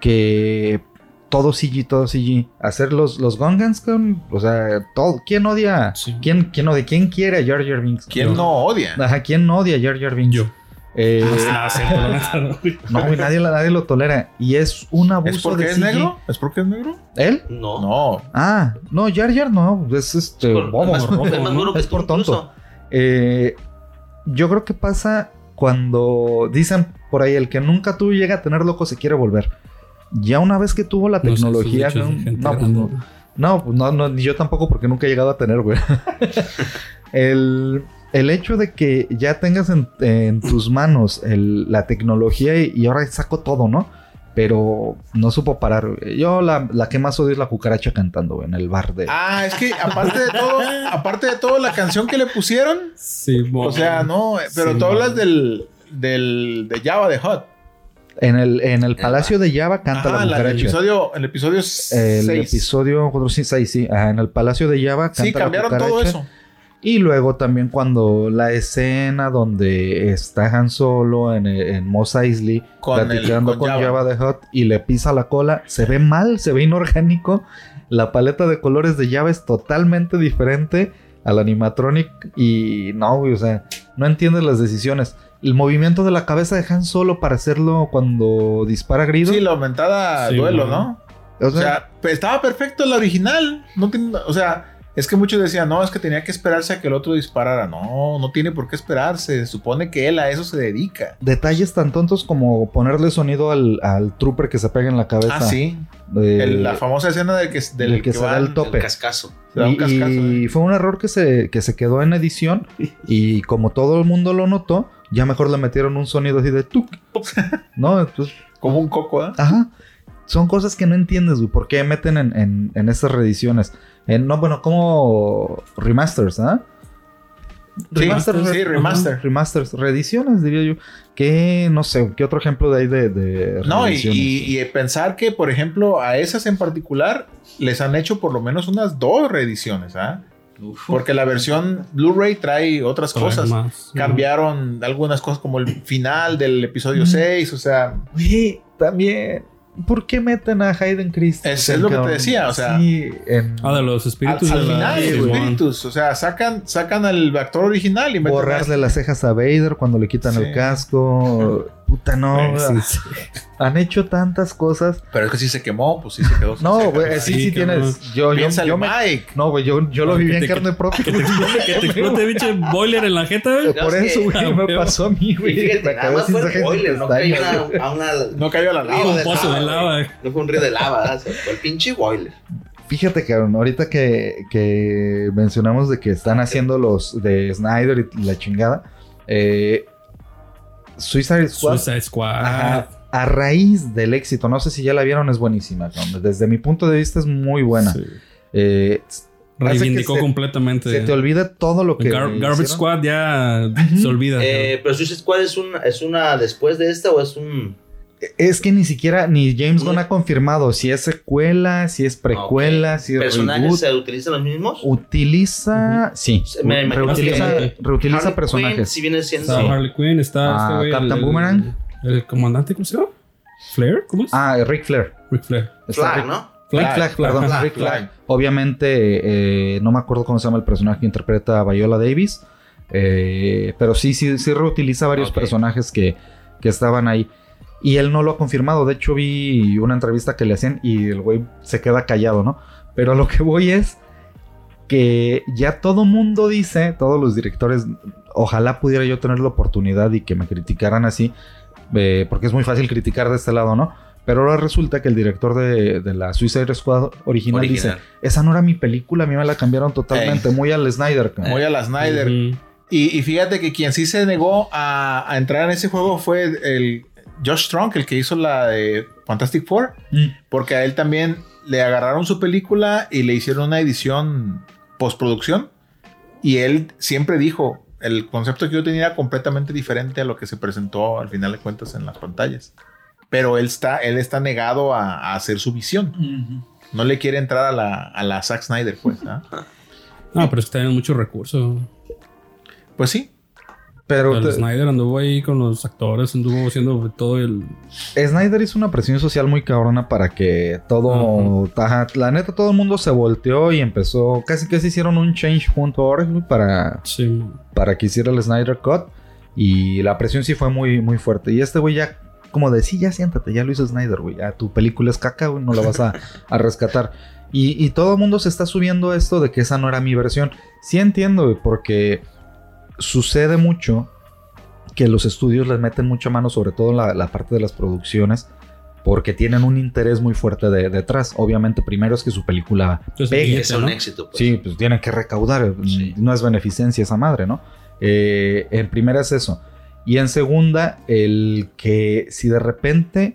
A: que todo CG, todo CG. Hacer los, los Gungans, con, o sea, todo. ¿Quién odia?
B: Sí.
A: ¿Quién, quién odia? ¿Quién quiere a Jar Jar Binks?
C: ¿quién
B: Yo.
C: no odia?
A: Ajá, ¿quién no odia a Jar Jar Binks?
B: Yo.
A: Eh,
B: Ah, no.
A: no, güey, nadie, nadie lo tolera. Y es un abuso
C: ¿Es porque
A: de
C: es
A: CG.
C: negro? ¿Es porque es negro?
A: ¿Él?
D: No.
C: No.
A: Ah, no, Jar Jar no, es este
D: Por-
A: bobo,
D: más- es
A: Es
D: tú
A: por tonto. Eh, yo creo que pasa cuando dicen por ahí el que nunca tuvo y llega a tener loco se quiere volver. Ya una vez que tuvo la
B: No sé, esos
A: tecnología, no, no, pues no, no, pues no, no, ni yo tampoco porque nunca he llegado a tener, güey. el, el hecho de que ya tengas en, en tus manos el- la tecnología y, y ahora saco todo, ¿no? Pero no supo parar. güey. Yo la, la que más odio es la cucaracha cantando, güey, en el bar de...
C: Ah, es que aparte de todo, aparte de todo, la canción que le pusieron,
B: Sí,
C: o sea, no, pero
B: Sí,
C: tú hablas del, del, de Java de Hot.
A: En el, en el Palacio de Java canta
C: Ajá,
A: la
C: la
A: cucaracha.
C: episodio, el episodio
A: el
C: 6.
A: episodio 4, sí, seis, sí. Ajá, en el Palacio de Java canta
C: Sí,
A: la
C: cambiaron todo eso.
A: Y luego también cuando la escena donde está Han Solo en, en Mos Eisley
C: Con el-
A: platicando
C: con
A: con,
C: Jabba.
A: Java de Hot y le pisa la cola, se ve mal, se ve inorgánico. La paleta de colores de Java es totalmente diferente al animatronic y no, güey, o sea, no entiendes las decisiones. El movimiento de la cabeza de Han Solo para hacerlo cuando dispara Grido.
C: Sí, la aumentada
B: Sí,
C: duelo. ¿no?
A: o
C: O
A: sea,
C: pues, estaba perfecto la original. No tiene, o sea, es que muchos decían, no, es que tenía que esperarse a que el otro disparara. No, no tiene por qué esperarse. Se supone que él a eso se dedica.
A: detalles tan tontos como ponerle sonido al, al trooper que se pega en la cabeza.
C: Ah, sí.
A: Eh,
C: El- la famosa escena del que, del
A: del que se da el tope.
D: El cascazo.
C: se da un
A: y,
C: cascazo,
A: y
C: ¿eh?
A: fue un error que se, que se quedó en edición. Y como todo el mundo lo notó, ya mejor le metieron un sonido así de tuk. ¿No? Entonces,
C: Como un coco, ¿eh?
A: ajá. Son cosas que no entiendes, güey. ¿Por qué meten en, en, en estas reediciones? En, no, bueno, como remasters, ¿ah?
C: Sí, sí, remaster.
A: Remasters, reediciones, diría yo. Que no sé, ¿qué otro ejemplo de ahí de, de
C: No, y,
A: reediciones?
C: y- y pensar que, por ejemplo, a esas en particular les han hecho por lo menos unas dos reediciones, ¿ah? Porque la versión Blu-ray trae otras
B: Trae
C: cosas.
B: más.
C: Cambiaron algunas cosas como el final del episodio
A: Mm.
C: 6, o sea,
A: también. ¿Por qué meten a Hayden Christensen?
C: Es- es lo que te decía, o sea-
A: Sí, en
B: Ah, de los
C: al,
B: espíritus
C: al final, los espíritus, o sea, sacan, sacan al actor original y meten a
A: borrarle las cejas a Vader cuando le quitan
C: Sí.
A: el casco. Puta, no.
B: Sí, sí.
A: Han hecho tantas cosas.
C: Pero es que sí se quemó, pues sí se quedó.
A: No, güey, sí,
B: Sí,
A: tienes. Yo, yo, yo me-
C: Mike.
A: No, güey, yo, yo lo
B: Ah,
A: viví en
B: te-
A: carne propia.
B: Que te que te explote, pinche boiler en la jeta, güey.
A: Por
D: No, es
A: eso, güey,
B: Ah,
A: me pasó a mí, güey.
D: fíjate,
A: Me acabé sin
D: boiler, no cayó a una...
C: No cayó a la lava.
B: Un pozo de
D: lava. No fue un río de lava, fue el pinche boiler.
A: Fíjate, cabrón, ahorita que, que mencionamos de que están haciendo los de Snyder y la chingada. Eh, Suicide Squad.
B: Suicide Squad.
A: Ajá, a raíz del éxito, no sé si ya la vieron, es buenísima. Desde mi punto de vista es muy buena.
B: Sí.
A: Eh,
B: Reivindicó
A: se-
B: completamente.
A: se te olvida todo lo que...
B: Gar- Garbage
A: hicieron.
B: Squad ya se olvida.
D: Eh, pero Suicide Squad es una, es una después de esta o es un...
A: Es que ni siquiera, ni James. Gunn ha confirmado si es secuela, si es precuela, si es
D: ¿Personajes
A: reboot.
D: se utilizan los mismos?
A: Utiliza, sí,
D: Me
A: reutiliza,
B: que-
A: reutiliza
D: Harley Quinn,
A: personajes.
D: si viene siendo...
B: Está Harley Quinn, está
A: Ah,
B: este güey,
A: Captain
B: el-
A: Boomerang.
B: El, comandante, ¿cómo se llama? ¿Flair? ¿Cómo es?
A: Ah, Ric Flair.
B: Ric Flair.
D: Flag, ¿no?
A: Rick Flag, perdón,
B: Flag,
A: Rick Flag.
C: Flag.
A: Obviamente, eh, no me acuerdo cómo se llama el personaje que interpreta a Viola Davis. eh, pero sí, sí, sí reutiliza varios personajes que, que estaban ahí. Y él no lo ha confirmado. De hecho, vi una entrevista que le hacían y el güey se queda callado, ¿no? Pero a lo que voy es que ya todo mundo dice, todos los directores, ojalá pudiera yo tener la oportunidad y que me criticaran así. eh, porque es muy fácil criticar de este lado, ¿no? Pero ahora resulta que el director de, de la Suicide Squad original,
D: Original.
A: dice, esa no era mi película, a mí me la cambiaron totalmente, muy al Snyder. cabrón".
C: Muy a la Snyder. Y fíjate que quien sí se negó a, a entrar en ese juego fue el Josh Strong, el que hizo la de Fantastic Four,
A: Mm.
C: porque a él también le agarraron su película y le hicieron una edición postproducción. Y él siempre dijo, el concepto que yo tenía era completamente diferente a lo que se presentó al final de cuentas en las pantallas. Pero él está, él está negado a, a hacer su visión. No le quiere entrar a la, a la Zack Snyder, pues. ¿ah?
B: No, pero es que tienen muchos recursos.
C: Pues sí.
A: Pero
B: El
A: te-
B: Snyder anduvo ahí con los actores, anduvo haciendo todo el.
A: Snyder hizo una presión social muy cabrona para que todo, ajá, la neta todo el mundo se volteó y empezó, casi que se hicieron un change.org para,
B: Sí,
A: para que hiciera el Snyder Cut y la presión sí fue muy, muy fuerte. Y este güey ya, como de, sí, ya siéntate, ya lo hizo Snyder, güey, ya tu película es caca, güey, no la vas a, a rescatar. Y, y todo el mundo se está subiendo esto de que esa no era mi versión. Sí entiendo, güey, porque sucede mucho que los estudios les meten mucha mano, sobre todo en la, la parte de las producciones, porque tienen un interés muy fuerte de- detrás. Obviamente, primero es que su película
B: Entonces,
A: pegue.
D: Es un éxito. Pues.
A: Sí, pues tienen que recaudar.
D: Sí.
A: No es beneficencia esa madre, ¿no? Eh, en primera es eso. Y en segunda, el que si de repente.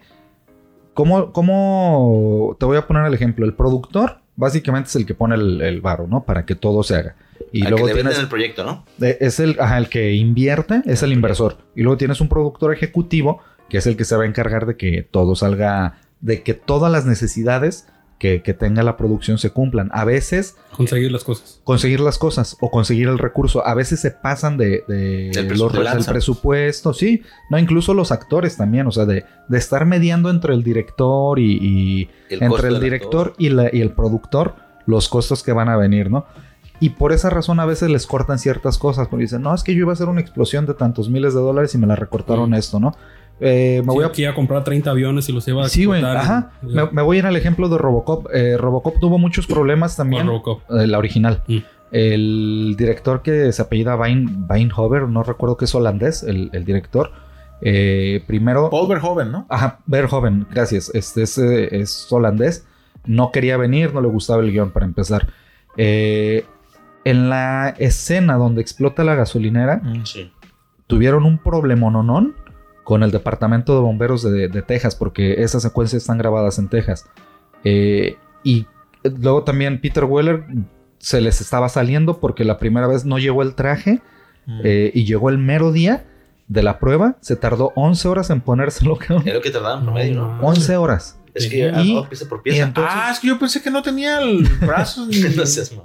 A: ¿Cómo, cómo te voy a poner el ejemplo? El productor básicamente es el que pone el, el varo, ¿no? Para que todo se haga. Y
D: Al
A: luego
D: que le
A: tienes,
D: el proyecto, ¿no?
A: es el, ajá, el que invierte, es el inversor. Y luego tienes un productor ejecutivo, que es el que se va a encargar de que todo salga, de que todas las necesidades que, que tenga la producción se cumplan. A veces
B: Conseguir las cosas.
A: conseguir las cosas o conseguir el recurso. A veces se pasan de, de
D: Del presu-
A: los-
D: de
A: del presupuesto, sí. No, incluso los actores también, o sea, de, de estar mediando entre el director y,
D: El
A: entre el director y, la- y el productor, los costos que van a venir, ¿no? Y por esa razón a veces les cortan ciertas cosas, porque dicen, no, es que yo iba a hacer una explosión de tantos miles de dólares y me la recortaron
B: Mm.
A: esto, ¿no? Eh, me
B: Sí,
A: voy a
B: aquí a comprar 30 aviones y los iba a
A: Sí, güey, ajá.
B: y-
A: Me, me voy a ir al ejemplo de Robocop. Eh, Robocop tuvo muchos problemas también.
B: Robocop.
A: Eh, la original.
B: Mm.
A: El director que se apellida Wein, Weinhover, no recuerdo que es holandés, el, el director. eh, primero.
C: Paul Verhoeven, ¿no?
A: Ajá, Verhoeven, gracias. Este es, es holandés. No quería venir, no le gustaba el guion para empezar. Eh, en la escena donde explota la gasolinera,
D: Sí.
A: tuvieron un problemononón con el departamento de bomberos de, de Texas, porque esas secuencias están grabadas en Texas. Eh, y luego también Peter Weller se les estaba saliendo porque la primera vez no llegó el traje
C: Mm.
A: eh, y llegó el mero día de la prueba. Se tardó 11 horas en ponérselo,
D: lo que tardaban en promedio, ¿no?
B: No,
A: 11 horas.
D: Es que ah,
A: Y-
D: no, pieza por pieza.
A: entonces,
C: ah, es que yo pensé que no tenía el brazo. ni-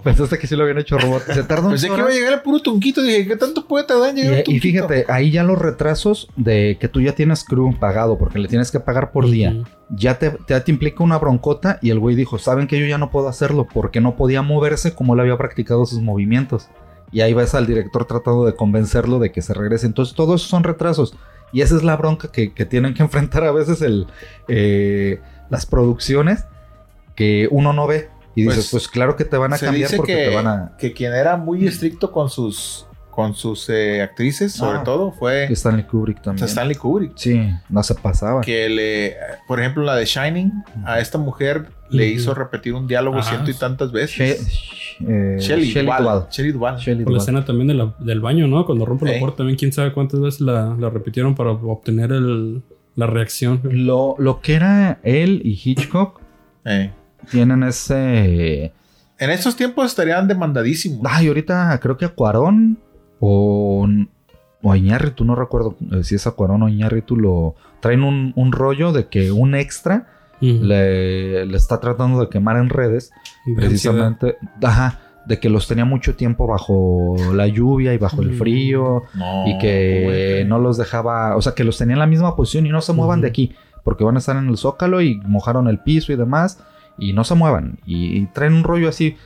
A: pensaste que sí lo habían hecho robot. Se tardó 11
C: Pensé que iba a llegar el puro tunquito. Dije, ¿qué tanto puede tardar en llegar el
A: Y, y fíjate, ahí ya los retrasos de que tú ya tienes crew pagado porque le tienes que pagar por día.
B: Ujú.
A: ya te, ya te implica una broncota y el güey dijo, saben que yo ya no puedo hacerlo porque no podía moverse como él había practicado sus movimientos. Y ahí ves al director tratando de convencerlo de que se regrese. Entonces todo eso son retrasos. Y esa es la bronca que, que tienen que enfrentar a veces el, eh, las producciones que uno no ve. Y dices,
C: Pues,
A: pues, claro que te van a cambiar porque
C: que,
A: te van a...
C: que quien era muy estricto con sus, con sus eh, actrices, sobre
A: Ah.
C: todo, fue
A: Stanley Kubrick también.
C: Stanley Kubrick.
A: Sí, no se pasaba.
C: Que le, por ejemplo, la de Shining, a esta mujer le hizo repetir un diálogo
B: Ajá.
C: ciento y tantas
A: She-
C: veces.
A: eh,
C: Shelley
A: Shelley
C: Duvall.
A: Duvall.
C: Shelley Duvall.
A: Shelley
B: Por la escena también de la- del baño, ¿no? Cuando rompe
C: Sí.
B: la puerta, también quién sabe cuántas veces la, la repitieron para obtener el, la reacción.
A: Lo, lo que era él y Hitchcock
C: Eh.
A: tienen ese.
C: En estos tiempos estarían demandadísimos.
A: Ay, ahorita creo que a Cuarón o, o a Iñárritu, no recuerdo eh, si es a Cuarón o Iñárritu, lo traen un, un rollo de que un extra le, le está tratando de quemar en redes,
B: De
A: precisamente, ajá, de que los tenía mucho tiempo bajo la lluvia y bajo el
B: Mm.
A: frío
C: No,
A: y que no los dejaba, o sea, que los tenía en la misma posición y no se muevan de aquí, porque van a estar en el zócalo y mojaron el piso y demás, y no se muevan. Y, y traen un rollo así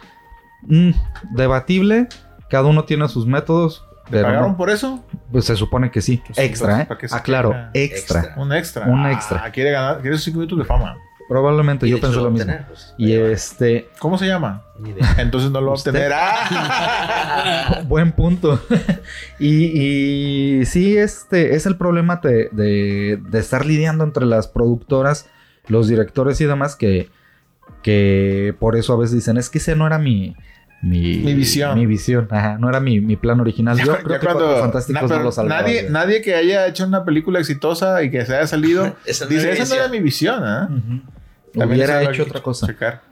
A: mm, debatible, cada uno tiene sus métodos,
C: ¿Le
A: pero
C: pagaron
A: no,
C: por eso?
A: pues se supone que sí,
B: Pues
A: extra,
C: pues,
A: ¿eh?
C: para que se
A: Aclaro,
C: quede
A: extra.
D: extra.
C: Un extra.
A: Un
C: Ah,
A: extra.
C: quiere ganar, quiere minutos de fama.
A: Probablemente,
D: Y
A: yo pensé
D: lo
A: mismo.
D: pues,
A: Y este,
C: ¿Cómo se llama?
D: Ni idea.
C: Entonces no lo va a obtener. ¡Ah!
A: buen punto. y, y sí, este es el problema de, de- de estar lidiando entre las productoras, los directores y demás, que, que por eso a veces dicen, es que ese no era mi... Mi,
C: Mi visión.
A: Mi visión, ajá, no era mi, mi plan original. Yo
C: ya
A: creo que
C: cuando-
A: Fantásticos
C: na-
A: no lo salvaba.
C: nadie, nadie que haya hecho una película exitosa y que se haya salido
D: Esa no
C: dice,
D: era
C: esa no
D: visión".
C: era mi visión, ¿ah?
A: Ujú.
C: También
A: Hubiera hecho otra cosa.
C: checar.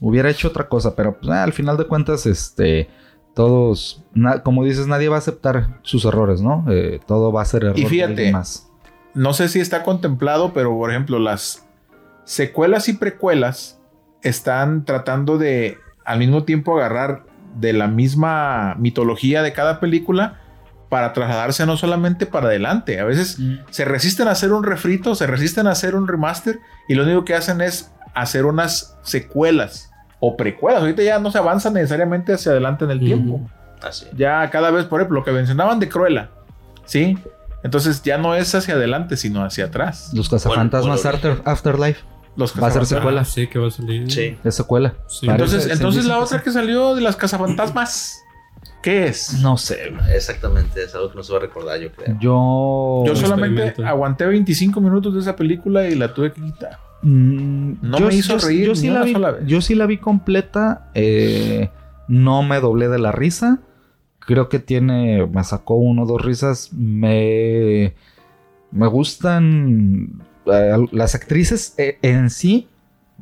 A: hubiera hecho otra cosa, pero pues, ah, al final de cuentas, este, todos, na- como dices, nadie va a aceptar sus errores, ¿no? Eh, todo va a ser error
C: Y
A: de
C: fíjate,
A: alguien más.
C: No sé si está contemplado, pero por ejemplo, las secuelas y precuelas están tratando de al mismo tiempo agarrar de la misma mitología de cada película para trasladarse no solamente para adelante. A veces se resisten a hacer un refrito, se resisten a hacer un remaster y lo único que hacen es hacer unas secuelas o precuelas. Ahorita ya no se avanza necesariamente hacia adelante en el
B: Ujú.
C: tiempo.
D: Así.
C: Ya cada vez, por ejemplo, lo que mencionaban de Cruella, ¿sí? Entonces ya no es hacia adelante, sino hacia atrás.
A: Los cazafantasmas
D: Bueno,
A: After- Afterlife
C: Los
A: Va a ser secuela.
B: Ah, sí, que va a salir.
D: Sí.
A: es secuela.
B: Sí.
C: Entonces, entonces la otra que salió de las cazafantasmas, ¿qué es?
A: No sé.
D: Exactamente, es algo que no se va a recordar, yo creo.
A: Yo.
C: Yo solamente aguanté 25 minutos de esa película y la tuve que quitar.
A: Mm,
C: No
A: yo-
C: me hizo
A: yo-
C: reír
A: Yo
C: ni
A: sí,
C: una
A: la vi,
C: sola vez.
A: yo sí la vi completa. eh, no me doblé de la risa. Creo que tiene. Me sacó uno o dos risas. Me. Me gustan. eh, las actrices eh, en sí.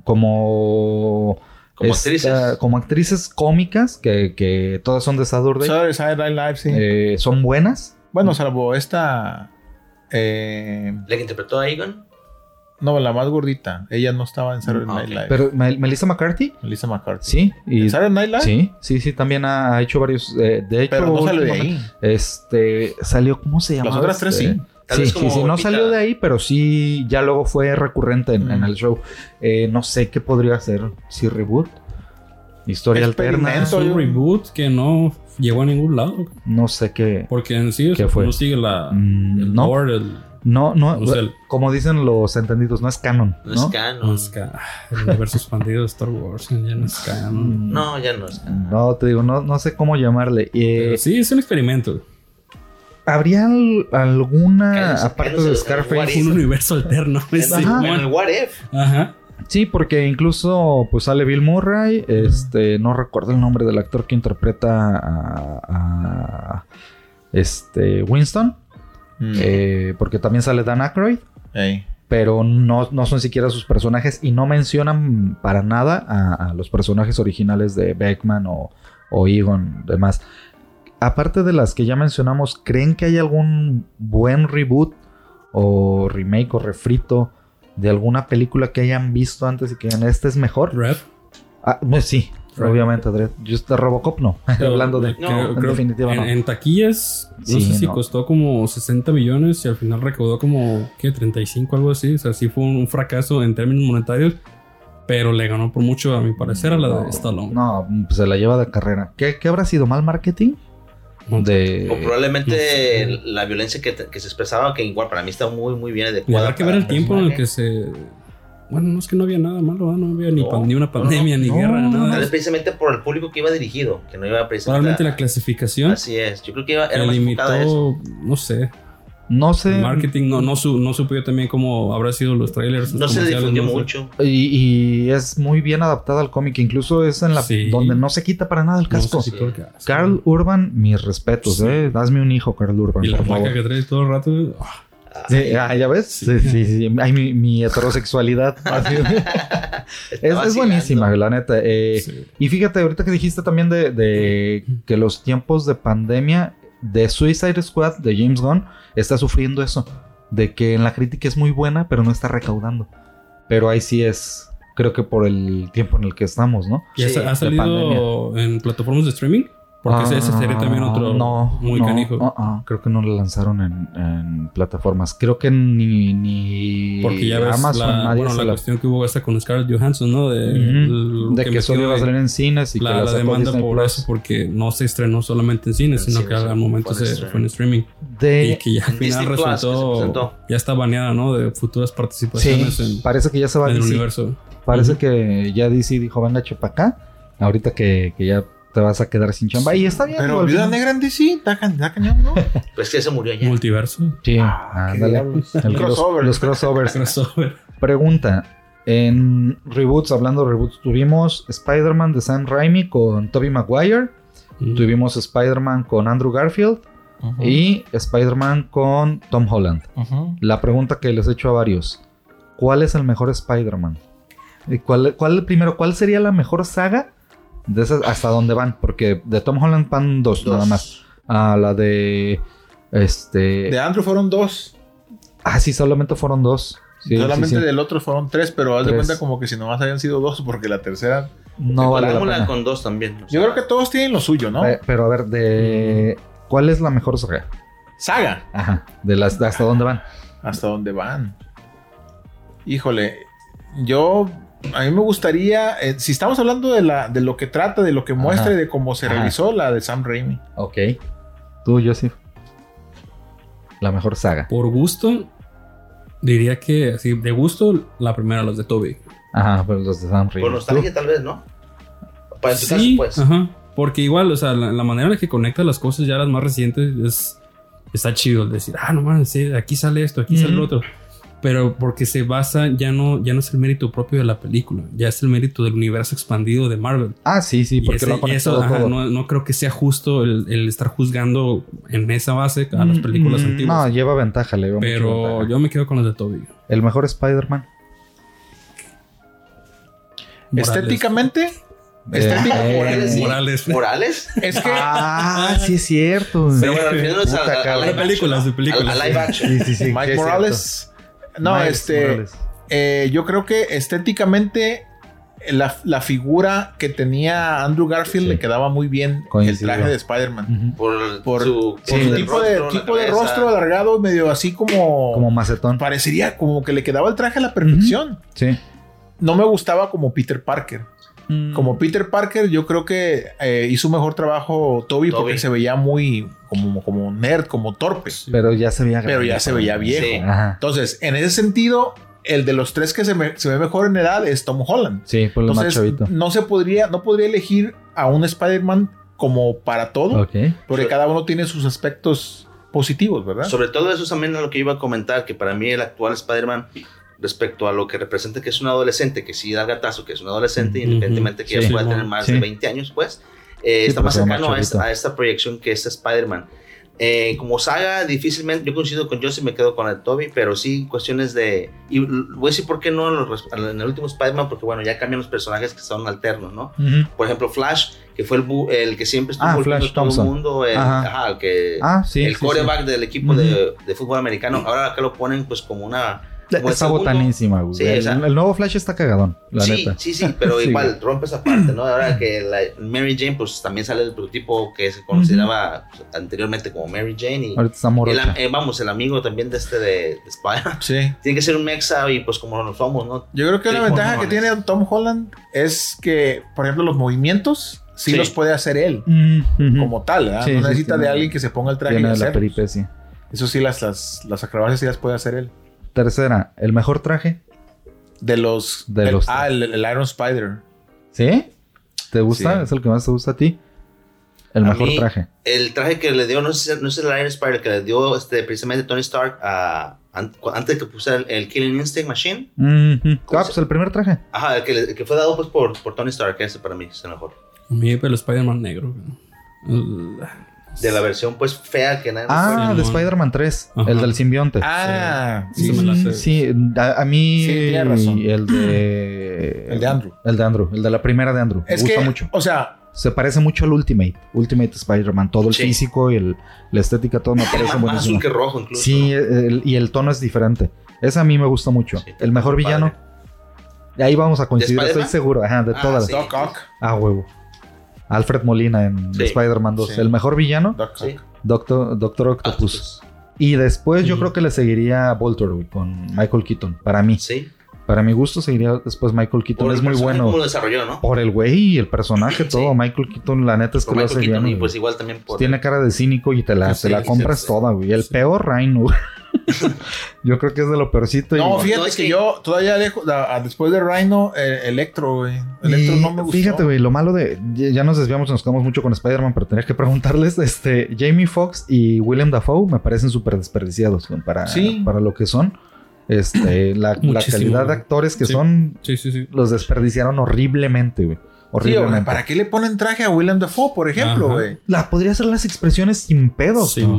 A: Como.
D: Como
A: esta-
D: actrices.
A: Como actrices cómicas. Que, que todas son de Saturday.
C: Saturday Night Live, sí.
A: eh, son buenas.
C: bueno, salvo esta. eh,
D: ¿La que interpretó a Egon?
C: no, la más gordita. Ella no estaba en Saturday
D: Ah,
C: Night. Live.
A: Pero Mel- Melissa McCarthy.
C: Melissa McCarthy.
A: Sí. Y,
C: ¿En Saturday Night Live?
A: Sí, sí, sí, también ha, ha hecho varios. eh, de hecho,
C: Pero no salió de ahí.
A: Este salió, ¿cómo se llama?
C: Las otras tres sí.
D: Tal
A: Sí,
D: vez
A: sí,
D: como
A: sí, no salió de ahí, pero sí, ya luego fue recurrente en,
C: Mm.
A: en el show. Eh, no sé qué podría ser. Si reboot, historia alterna,
B: Es
C: Experimento.
B: un reboot que no llegó a ningún lado.
A: no sé qué.
B: Porque en sí o
A: ¿Qué
B: sea,
A: fue?
B: no sigue la,
A: Mm,
B: el
A: no.
B: lore, el,
A: No, no,
B: el-
A: como dicen los entendidos, no es canon,
D: No,
A: ¿no?
D: es canon.
B: no es ca- el universo expandido de Star Wars. Ya no es canon.
D: No, ya no es canon.
A: No, te digo, no, no sé cómo llamarle. Eh,
B: sí, es un experimento.
A: ¿Habría al- alguna, aparte de Scarface?
B: Un universo alterno.
A: Ajá.
D: el What If.
B: Ajá.
A: Sí, porque incluso pues sale Bill Murray, este, no recuerdo el nombre del actor que interpreta a, a, este Winston,
C: Mm.
A: eh, porque también sale Dan Aykroyd,
C: Ey.
A: pero no, no son siquiera sus personajes y no mencionan para nada a, a los personajes originales de Beckman o, o Egon, demás. Aparte de las que ya mencionamos, ¿creen que hay algún buen reboot o remake o refrito de alguna película que hayan visto antes y que digan, este es mejor?
B: Red.
A: Ah, pues sí, obviamente, este Robocop no. Hablando de.
D: No,
A: en
B: creo-
A: definitiva
B: en,
A: no.
B: en taquillas, no
A: Sí,
B: sé si
A: no.
B: costó como 60 millones y al final recaudó como, ¿qué? 35, algo así. O sea, sí fue un, un fracaso en términos monetarios, pero le ganó por mucho, a mi parecer, a la de Stallone.
A: No, pues se la lleva de carrera. ¿Qué, qué habrá sido? ¿Mal marketing? De.
D: O probablemente
B: no sé.
D: la violencia que, te- que se expresaba, que igual para mí está muy, muy bien adecuada.
B: habrá que ver el tiempo en el que se... Bueno, no es que no había nada malo, ¿verdad? no había ni,
D: No,
B: pan- ni una pandemia,
A: no,
B: ni
A: no,
B: guerra,
A: no,
B: nada.
D: Tal vez precisamente por el público que iba dirigido, que no iba precisamente.
B: Probablemente
D: a-
B: la clasificación
D: Así es, yo creo que iba, era
B: que
D: más a
B: limitó, no sé,
A: No sé.
B: marketing, no, no, su, no supe yo también cómo habrá sido los trailers.
D: No se difundió
B: no sé.
D: mucho.
A: Y, y es muy bien adaptada al cómic. Incluso es en la.
B: Sí.
A: Donde no se quita para nada el
B: No
A: casco.
B: sé si
A: Carl Urban, mis respetos,
B: Sí.
A: eh. Hazme un hijo, Carl Urban,
B: Y la placa que trae todo el rato. ah,
A: Sí, ah, ya ves. Sí, sí, sí. Ay, mi, mi heterosexualidad. Es, es buenísima, la neta. Eh,
B: sí.
A: Y fíjate, ahorita que dijiste también de, de que los tiempos de pandemia de Suicide Squad de James Gunn está sufriendo eso. De que en la crítica es muy buena, pero no está recaudando. Pero ahí sí es, creo que por el tiempo en el que estamos, ¿no?
B: ¿Y ha-
D: Sí,
B: ha salido en plataformas de streaming? Porque ese, ese sería también otro
A: Ah, no,
B: muy
A: no,
B: canijo.
A: ah, ah, creo que no lo lanzaron en, en plataformas. Creo que ni, ni
B: Porque ya ves
A: Amazon,
B: la,
A: nadie
B: bueno,
A: se
B: la
A: la-
B: cuestión que hubo esta con Scarlett Johansson, ¿no? De, el-
A: de que, solo iba a salir en cines y
B: la,
A: que la,
B: la demanda por
A: Plus.
B: eso, porque no se estrenó solamente en cines, sino que al momento se
D: streaming.
B: fue en streaming. Y que ya al final
D: Disney
B: resultó, ya está baneada, ¿no? De futuras
A: sí,
B: participaciones en,
A: parece que ya se va
B: en el universo.
A: Parece que ya DC dijo, venga, chepa acá. Ahorita que, que ya te vas a quedar sin chamba. Y está bien.
C: Pero Viuda Negra en DC, está cañón, ¿no?
D: Pues que ya se murió ya.
B: Multiverso.
A: Sí,
C: Ah, qué
A: ándale. El- los-
C: Crossover.
A: Los crossovers.
B: Crossover.
A: Pregunta. En reboots, hablando de reboots, tuvimos Spider-Man de Sam Raimi con Tobey Maguire. Tuvimos Spider-Man con Andrew Garfield. Y Spider-Man con Tom Holland. La pregunta que les he hecho a varios. ¿Cuál es el mejor Spider-Man? ¿Y ¿Cuál, cuál, primero, cuál sería la mejor saga? De esas, ¿Hasta dónde van? Porque de Tom Holland van dos,
D: Dos.
A: nada más. A la de... Este...
C: De Andrew fueron dos.
A: Ah, sí, solamente fueron dos. Sí,
C: Solamente
A: sí, sí.
C: del otro fueron tres, pero haz de cuenta como que si nomás habían sido dos, porque la tercera.
A: No vale la pena.
D: con dos también. o
C: Yo creo que todos tienen lo suyo, ¿no?
A: Eh, pero a ver, de... ¿Cuál es la mejor saga?
C: Saga.
A: Ajá. De las, de ¿Hasta dónde van?
C: ¿Hasta dónde van? Híjole, yo. A mí me gustaría. eh, si estamos hablando de, la, de lo que trata, de lo que muestra
A: Ajá.
C: y de cómo se
A: Ajá.
C: realizó, la de Sam Raimi.
A: Ok. Tú, Joseph. La mejor saga.
B: Por gusto, diría que así, de gusto, la primera, los de Toby.
A: Ajá, pues los de Sam Raimi.
D: Por nostalgia tal vez, ¿no? Para tu
B: Sí,
D: caso, pues.
B: ajá. Porque igual, o sea, la, la manera en la que conecta las cosas, ya las más recientes, es, está chido. el Decir, ah, no mames, sí, aquí sale esto, aquí sale lo otro. Pero porque se basa, ya no, ya no es el mérito propio de la película, ya es el mérito del universo expandido de Marvel.
A: Ah, sí, sí, porque
B: ese-
A: lo
B: eso, ajá, no, no creo que sea justo el, el estar juzgando en esa base a las películas
A: Mm,
B: antiguas.
A: No, lleva ventaja, le
B: pero
A: ventaja.
B: yo me quedo con los de Toby.
A: El mejor Spider-Man.
C: Estéticamente, Estética,
A: Eh,
D: Morales. sí.
B: Morales.
D: Morales.
C: es que.
A: Ah, sí es cierto.
D: Pero bueno, refiriéndonos a, a- a
B: De películas,
D: action,
B: de películas.
D: A, a live action.
A: Sí, sí, sí.
C: Mike
A: es
C: Morales. No,
A: Miles
C: este.
A: Morales.
C: eh, yo creo que estéticamente. La, la figura que tenía Andrew Garfield
A: Sí.
C: le quedaba muy bien
A: Coincido.
C: el traje de Spider-Man.
D: Por,
C: Por,
D: su,
C: por
D: sí,
C: su
D: del
C: tipo, de,
D: rostro,
C: tipo de rostro alargado, medio así como,
A: Como macetón.
C: Parecería como que le quedaba el traje a la perfección.
A: Sí.
C: No me gustaba como Peter Parker.
A: Mm.
C: Como Peter Parker, yo creo que eh, hizo un mejor trabajo Toby,
D: Toby.
C: porque se veía muy como, como nerd, como torpe.
A: Pero ya se veía
C: Pero ya
A: grande,
C: se veía viejo.
D: Sí.
C: Entonces, en ese sentido, el de los tres que se, me- se ve mejor en edad es Tom Holland.
A: Sí, por lo más chavito.
C: no se podría, no podría elegir a un Spider-Man como para todo, porque cada uno tiene sus aspectos positivos, ¿verdad?
D: Sobre todo eso también es lo que iba a comentar, que para mí el actual Spider-Man, respecto a lo que representa que es un adolescente, que sí da gatazo, que es un adolescente,
B: Ujú.
D: independientemente que
A: Sí.
D: ya pueda
B: Sí.
D: tener más
A: Sí.
D: de 20 años, pues, eh,
A: Sí,
D: está
A: pero
D: más cercano a esta, a esta proyección que es Spider-Man. Eh, como saga, difícilmente, yo coincido con Joseph, me quedo con el Toby, pero sí cuestiones de... Y voy a decir por qué no en, los- en el último Spider-Man, porque bueno, ya cambian los personajes que son alternos, ¿no? Por ejemplo, Flash, que fue el, bu- el que siempre estuvo
A: Ah, Flash
D: todo
A: Thompson.
D: el mundo, el,
A: Ajá.
D: ajá, el que
A: Ah, sí.
D: el
A: sí,
D: quarterback del equipo de, de fútbol americano. Ahora acá lo ponen pues como una...
A: Está
D: segundo.
A: botanísima, güey.
D: Sí,
A: el,
D: o sea-
A: el nuevo Flash está cagadón, la
D: sí,
A: neta.
D: sí, sí, pero
A: Sí,
D: igual
A: güey.
D: rompe esa parte, ¿no? Ahora que la Mary Jane pues también sale del prototipo que se consideraba pues, anteriormente como Mary Jane y
A: Ahorita está
D: el,
A: morocha.
D: eh, vamos, el amigo también de este de, de Spider.
C: Sí.
D: Tiene que ser un mexa y pues como lo somos, ¿no?
C: Yo creo que
D: Sí,
C: una ventaja que tiene Tom Holland es que, por ejemplo, los movimientos sí,
D: Sí.
C: los puede hacer él
A: Mm,
C: como tal, no necesita de alguien que se ponga el traje y
A: la peripecia.
C: Eso sí, las, las, las acrobacias sí las puede hacer él.
A: Tercera, el mejor traje.
C: De los...
A: De
C: el-
A: los-
C: ah, el, el Iron Spider.
A: ¿Sí? ¿Te gusta?
C: Sí.
A: ¿Es el que más te gusta a ti? El
D: A
A: mejor
D: mí,
A: traje.
D: El traje que le dio, no sé, no sé el Iron Spider, que le dio este, precisamente Tony Stark a, an- antes de que pusiera el, el Killing Instinct Machine. ¿Cómo
A: Ah, pues el primer traje.
D: Ajá, el que, le- el que fue dado pues por, por Tony Stark, ese para mí es el mejor.
B: A mí, pero el Spider-Man negro. güey.
D: De la versión pues fea que nadie
A: Ah, de. Spider-Man 3.
B: Ajá.
A: El del simbionte.
C: Ah,
B: Sí,
C: sí.
B: me la.
A: Sí, a, a mí.
C: Sí, tienes razón.
A: El de.
C: El de Andrew.
A: El de Andrew. El de la primera de Andrew.
C: Es
A: Me gusta
C: que,
A: mucho.
C: o sea,
A: Se parece mucho al Ultimate. Ultimate Spider-Man. Todo el físico y el, la estética, todo me parece buenísimo.
D: azul que rojo incluso.
A: Sí, el- y el tono es diferente. Ese a mí me gusta mucho.
D: Sí,
A: el mejor
D: padre.
A: villano. Ahí vamos a coincidir, estoy seguro. Ajá, de
D: Ah,
A: todas.
D: sí.
C: Doc Ock.
A: A huevo. Alfred Molina en
D: Sí.
A: Spider-Man 2.
C: Sí.
A: El mejor villano,
C: Doc
D: Sí.
C: Ock.
A: Doctor, Doctor Octopus. Y después yo creo que le seguiría Voltor, con Michael Keaton. Para mí.
D: Sí.
A: Para mi gusto seguiría después Michael Keaton.
D: Por
A: es
D: el
A: muy bueno.
D: cómo lo desarrolló, ¿no?
A: Por el güey y el personaje,
D: Sí.
A: todo. Michael Keaton, la neta es que lo hace
D: Keaton
A: bien.
D: y pues igual también por...
A: Tiene cara de cínico y te la,
B: Sí,
A: te la compras
D: sí.
A: toda, güey. El
B: Sí.
A: peor Rhino. Yo creo que es de lo peorcito. y-
C: No, fíjate
D: No, es
C: que,
D: que-
C: yo todavía lejos, a- a- después de Rhino, eh, Electro, güey. Electro
A: Y
C: no me gustó.
A: Fíjate, güey, lo malo de. Ya ya nos desviamos, nos quedamos mucho con Spider-Man, pero tenía que preguntarles: este, Jamie Foxx y William Dafoe me parecen súper desperdiciados güey, para,
C: Sí.
A: para lo que son. Este, la, la calidad de actores que
B: Sí.
A: son,
B: Sí, sí, sí.
A: los desperdiciaron horriblemente, güey.
C: Sí,
A: Horriblemente.
C: ¿para qué le ponen traje a William Dafoe, por ejemplo, güey?
A: La podría hacer las expresiones sin pedos, sin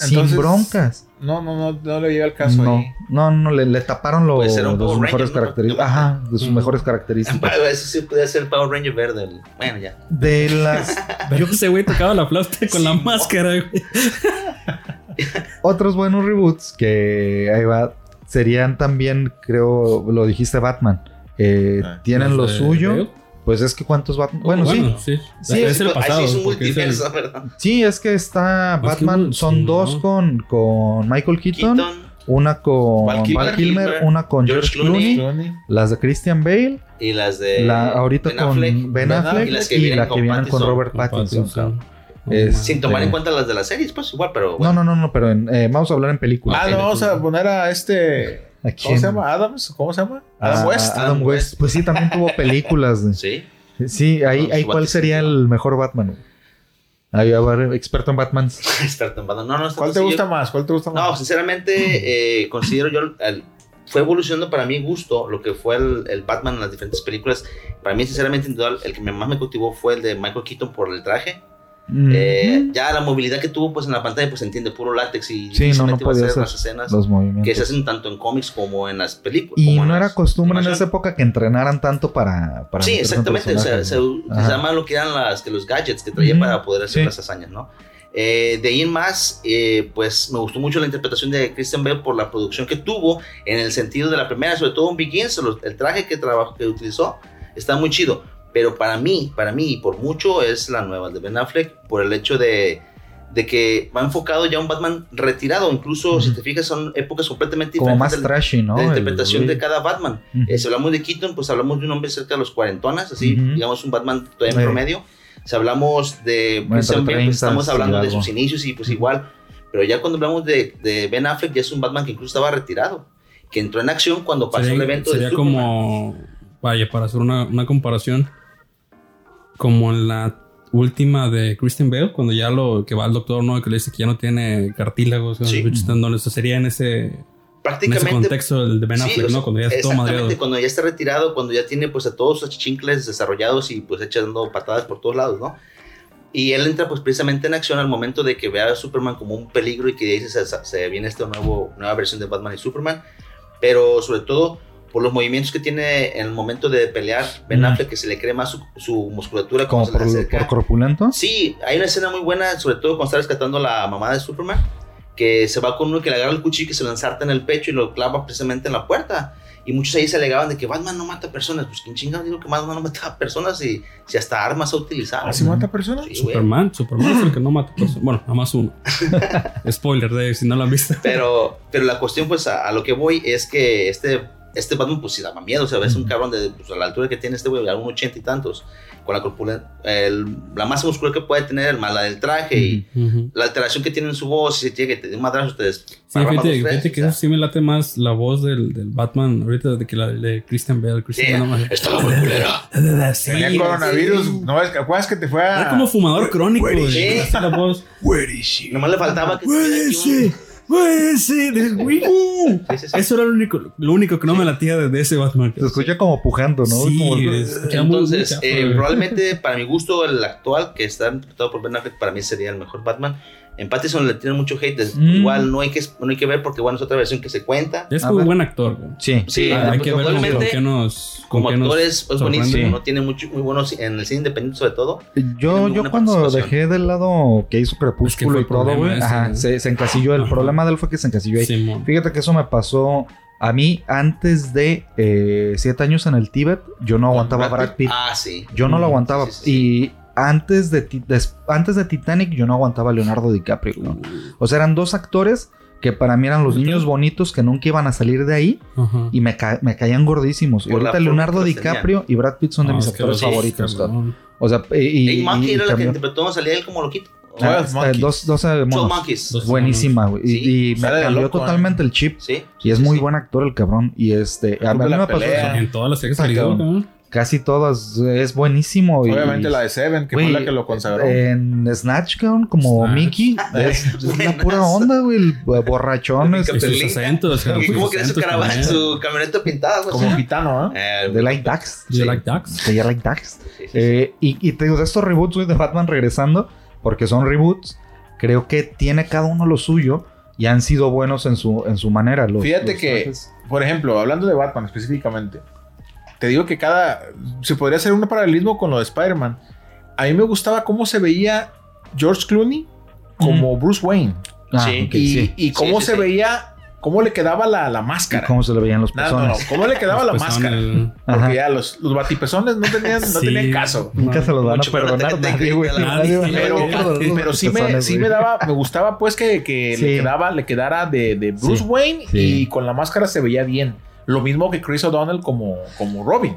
C: Entonces,
A: broncas.
C: No, no, no, no le llega el caso
A: No,
C: ahí.
A: no, no, le, le taparon lo-
D: Pues era un
A: de sus
D: Power
A: mejores
D: Ranger, ¿no?
A: características. Ajá, de sus mejores características.
D: Bueno, ese sí puede ser el Power Ranger verde. Bueno, ya.
A: De las
B: Pero ese güey tocaba la flauta con la máscara, güey.
A: otros buenos reboots que ahí va serían también, creo, lo dijiste Batman. Eh,
C: Ah,
A: tienen lo
B: Los de
A: suyo. Pues es que cuántos Batman. Bueno, sí.
B: sí.
A: Sí,
B: es el pasado.
D: sí es un
B: el-
D: ¿verdad?
A: Sí, es que está
B: que
A: Batman.
B: un-
A: son
B: sí,
A: dos
B: ¿no?
A: con, con Michael Keaton,
D: Keaton,
A: una con
D: Val
A: Val
D: Kilmer,
A: una con
D: George
A: George Clooney,
C: Clooney.
A: las de Christian Bale,
D: y las de
A: la, ahorita
D: Ben
A: con
D: Affleck,
A: Ben Affleck y,
D: y las que
A: la
D: vienen
A: que
D: con
A: vienen con
D: Pattinson.
A: Robert
B: Con
A: Pattinson.
B: Pattinson. No
A: Es-
B: mames.
D: Sin tomar en cuenta las de las series, pues igual, pero
A: No,
D: bueno.
A: no, no, no, pero en- eh, vamos a hablar en películas.
C: Ah, no, vamos a poner a este.
A: ¿A
C: ¿Cómo se llama? ¿Adams? ¿Cómo se llama?
A: Ah,
C: Adam West.
A: Adam
D: Adam
A: West.
D: West.
A: Pues sí, también tuvo películas.
D: Sí.
A: Sí, ahí,
D: No,
A: ahí cuál sería el mejor Batman. Ahí, a ver, experto en Batman.
D: Experto en Batman. No, no,
C: ¿Cuál te
D: sí,
C: gusta
D: yo-
C: más? ¿Cuál te gusta
D: No,
C: más?
D: sinceramente, eh, considero yo. el- fue evolucionando para mi gusto lo que fue el, el Batman en las diferentes películas. Para mí, sinceramente, el que más me cautivó fue el de Michael Keaton por el traje. Eh, ya la movilidad que tuvo pues en la pantalla, pues se entiende puro látex y
A: Sí, no, no podía hacer
D: las escenas
A: los movimientos.
D: que se hacen tanto en cómics como en las películas.
A: y
D: como
A: no era costumbre en esa época que entrenaran tanto para. para
D: Sí, exactamente. O sea, se usaban lo que eran las, que los gadgets que traía para poder hacer
A: sí.
D: las hazañas, ¿no? Eh, de ahí en más, eh, pues me gustó mucho la interpretación de Christian Bale por la producción que tuvo en el sentido de la primera, sobre todo en Begins, el traje que, trabajó, que utilizó está muy chido. Pero para mí, para mí, y por mucho, es la nueva de Ben Affleck, por el hecho de, de que va enfocado ya a un Batman retirado. Incluso, si te fijas, son épocas completamente
A: Como
D: diferentes
A: más
D: del-
A: trashy, ¿no?
D: de
A: El
D: interpretación
A: güey.
D: de cada Batman. Eh, si hablamos de Keaton, pues hablamos de un hombre cerca de los cuarentonas, así, digamos un Batman todavía en promedio. Si hablamos de
A: Bueno,
D: Christian Bale, pues
A: 30
D: estamos hablando de sus inicios y pues igual. Pero ya cuando hablamos de, de Ben Affleck, ya es un Batman que incluso estaba retirado, que entró en acción cuando pasó
B: Sería,
D: el evento
B: sería
D: de Superman.
B: como, vaya, para hacer una, una comparación, como en la última de Christian Bale, cuando ya lo que va al doctor, ¿no? Que le dice que ya no tiene cartílagos,
D: Sí.
B: Eso sería en ese, en ese
D: Prácticamente
B: contexto del de Ben
D: Sí,
B: Affleck,
D: o sea,
B: ¿no? Cuando ya está
D: exactamente, cuando ya está retirado, cuando ya tiene pues a todos sus chincles desarrollados y pues echando patadas por todos lados, ¿no? Y él entra pues precisamente en acción al momento de que ve a Superman como un peligro y que se, se- se viene esta nuevo, nueva versión de Batman y Superman, pero sobre todo por los movimientos que tiene en el momento de pelear Ben
A: Mm.
D: Affleck, que se le cree más su, su musculatura
A: Como por, por corpulento.
D: Sí, hay una escena muy buena, sobre todo cuando está rescatando a la mamá de Superman, que se va con uno que le agarra el cuchillo y que se lo ensarta en el pecho y lo clava precisamente en la puerta. Y muchos ahí se alegaban de que Batman no mata personas. Pues quién chingado digo que Batman no mata personas y si hasta armas ha utilizado.
C: ¿Así mata personas?
D: Sí, güey.
B: Superman, Superman es el que no mata personas. Bueno, nada más uno. Spoiler de si no lo han visto.
D: Pero, pero la cuestión, pues, a, a lo que voy es que este, este Batman, pues, sí daba miedo. O sea, es un cabrón de pues, a la altura que tiene este güey, a un ochenta y tantos, con la corpulen- el- la masa muscular que puede tener, el mala del traje y
B: Ujú.
D: la alteración que tiene en su voz, si llega y te da un madrazo, te
B: Sí, fíjate, fíjate que eso sí me late más la voz del, del Batman ahorita de que la de Christian Bale. Christian
D: Sí,
B: Bale
D: estaba muy culera.
B: Sí,
C: Tenía
B: sí.
C: coronavirus. ¿No es que acuerdas que te fue a.
B: Era como fumador crónico,
D: Güey,
B: güey.
D: sí.
B: Así la voz.
D: Nomás le faltaba que tuviera
B: Güey,
D: aquí
B: sí. de- güey.
D: Sí, sí, sí.
B: Eso era lo único, lo único que no me latía de, de ese Batman.
A: Se escucha como pujando, ¿no?
B: Sí,
A: Como-
D: Entonces, eh, probablemente para mi gusto, el actual que está interpretado por Ben Affleck, para mí sería el mejor Batman. En Pattinson le tienen mucho hate.
A: Mm.
D: Igual no hay, que, no hay que ver porque, bueno, es otra versión que se cuenta.
B: Es
A: ver.
B: buen actor, güey.
A: Sí.
D: Sí,
B: Ah, hay que ver con, qué nos. con
D: como
B: qué
D: actor es, buenísimo.
A: Sí.
D: No tiene mucho, muy buenos en el cine independiente, sobre todo.
A: Yo, yo cuando dejé de lado que hizo Crepúsculo
B: Es que
A: y
B: el
A: todo, güey,
B: ese,
A: ajá,
B: ¿no?
A: se, se encasilló. El
B: Ajá.
A: problema de él fue que se encasilló ahí.
B: Simón.
A: Fíjate que eso me pasó a mí antes de eh, siete años en el Tíbet. Yo no aguantaba Brad Pitt.
D: Ah, sí.
A: Yo no lo aguantaba.
D: sí, sí, sí.
A: Antes de, antes de Titanic yo no aguantaba a Leonardo DiCaprio. güey. O sea, eran dos actores que para mí eran los niños bonitos que nunca iban a salir de ahí
B: Ajá.
A: y me, ca- me caían gordísimos. Y ahorita Leonardo. DiCaprio y Brad Pitt son de
B: No,
A: mis actores
B: los-
A: favoritos.
B: cabrón.
A: O sea, y, y-
D: Monkey
A: y
D: era la que interpretó, salía él como loquito.
A: Ah, este,
C: Monkeys.
A: dos, dos, eh, monos.
D: Monkeys.
B: Dos-
A: Buenísima, güey. Y-
D: Sí,
A: y, me
C: sale de
A: cambió
C: loco,
A: totalmente el chip.
D: Sí.
A: Y es
D: sí,
A: muy
D: sí.
A: buen actor el cabrón. Y este, a mí me pasó.
B: En todas las series
A: cabrón. Casi todas. Es buenísimo. y-
C: Obviamente la de Seven, que
A: Güey,
C: fue la que lo consagró.
A: En Snatch, cabrón, como
B: Snatch.
A: Mickey. Es, es una
D: Buenazo.
A: pura onda, güey. El borrachón.
D: El
A: es-
B: Y sus acentos.
D: ¿Y
B: sus
D: ¿Cómo que su, caravana, su camioneta pintada? güey?
C: como gitano, ¿eh?
D: Eh,
A: de like
B: ducks?
A: De Like Dax.
D: sí, sí, sí.
A: Eh, y, y te digo, de estos reboots, güey, de Batman regresando, porque son reboots, creo que tiene cada uno lo suyo y han sido buenos en su, en su manera. Los,
C: Fíjate
A: los
C: que,
A: trajes.
C: por ejemplo, hablando de Batman específicamente, te digo que cada. Se podría hacer un paralelismo con lo de Spider-Man. A mí me gustaba cómo se veía George Clooney como Bruce Wayne.
A: Ah,
D: sí.
C: y,
A: sí.
C: y cómo
D: Sí,
C: se
D: sí.
C: veía. Cómo le quedaba la, la
A: Y
C: máscara.
A: cómo se le veían los
C: No, no, no.
A: pezones.
C: ¿Cómo le quedaba la máscara?
B: pezones.
C: Porque
A: Ajá.
C: ya los, los batipezones no tenían, no
B: Sí.
C: tenían caso.
A: Nunca se los van a
D: Mucho peor
A: perdonar
D: no te-
A: nadie, güey.
B: pero-
C: Pero sí me,
A: pezones,
C: sí me daba, me gustaba pues que, que
A: Sí.
C: le quedaba, le quedara de, de Bruce
A: Sí.
C: Wayne
A: Sí.
C: y con la máscara se veía bien. Lo mismo que Chris O'Donnell como, como Robin.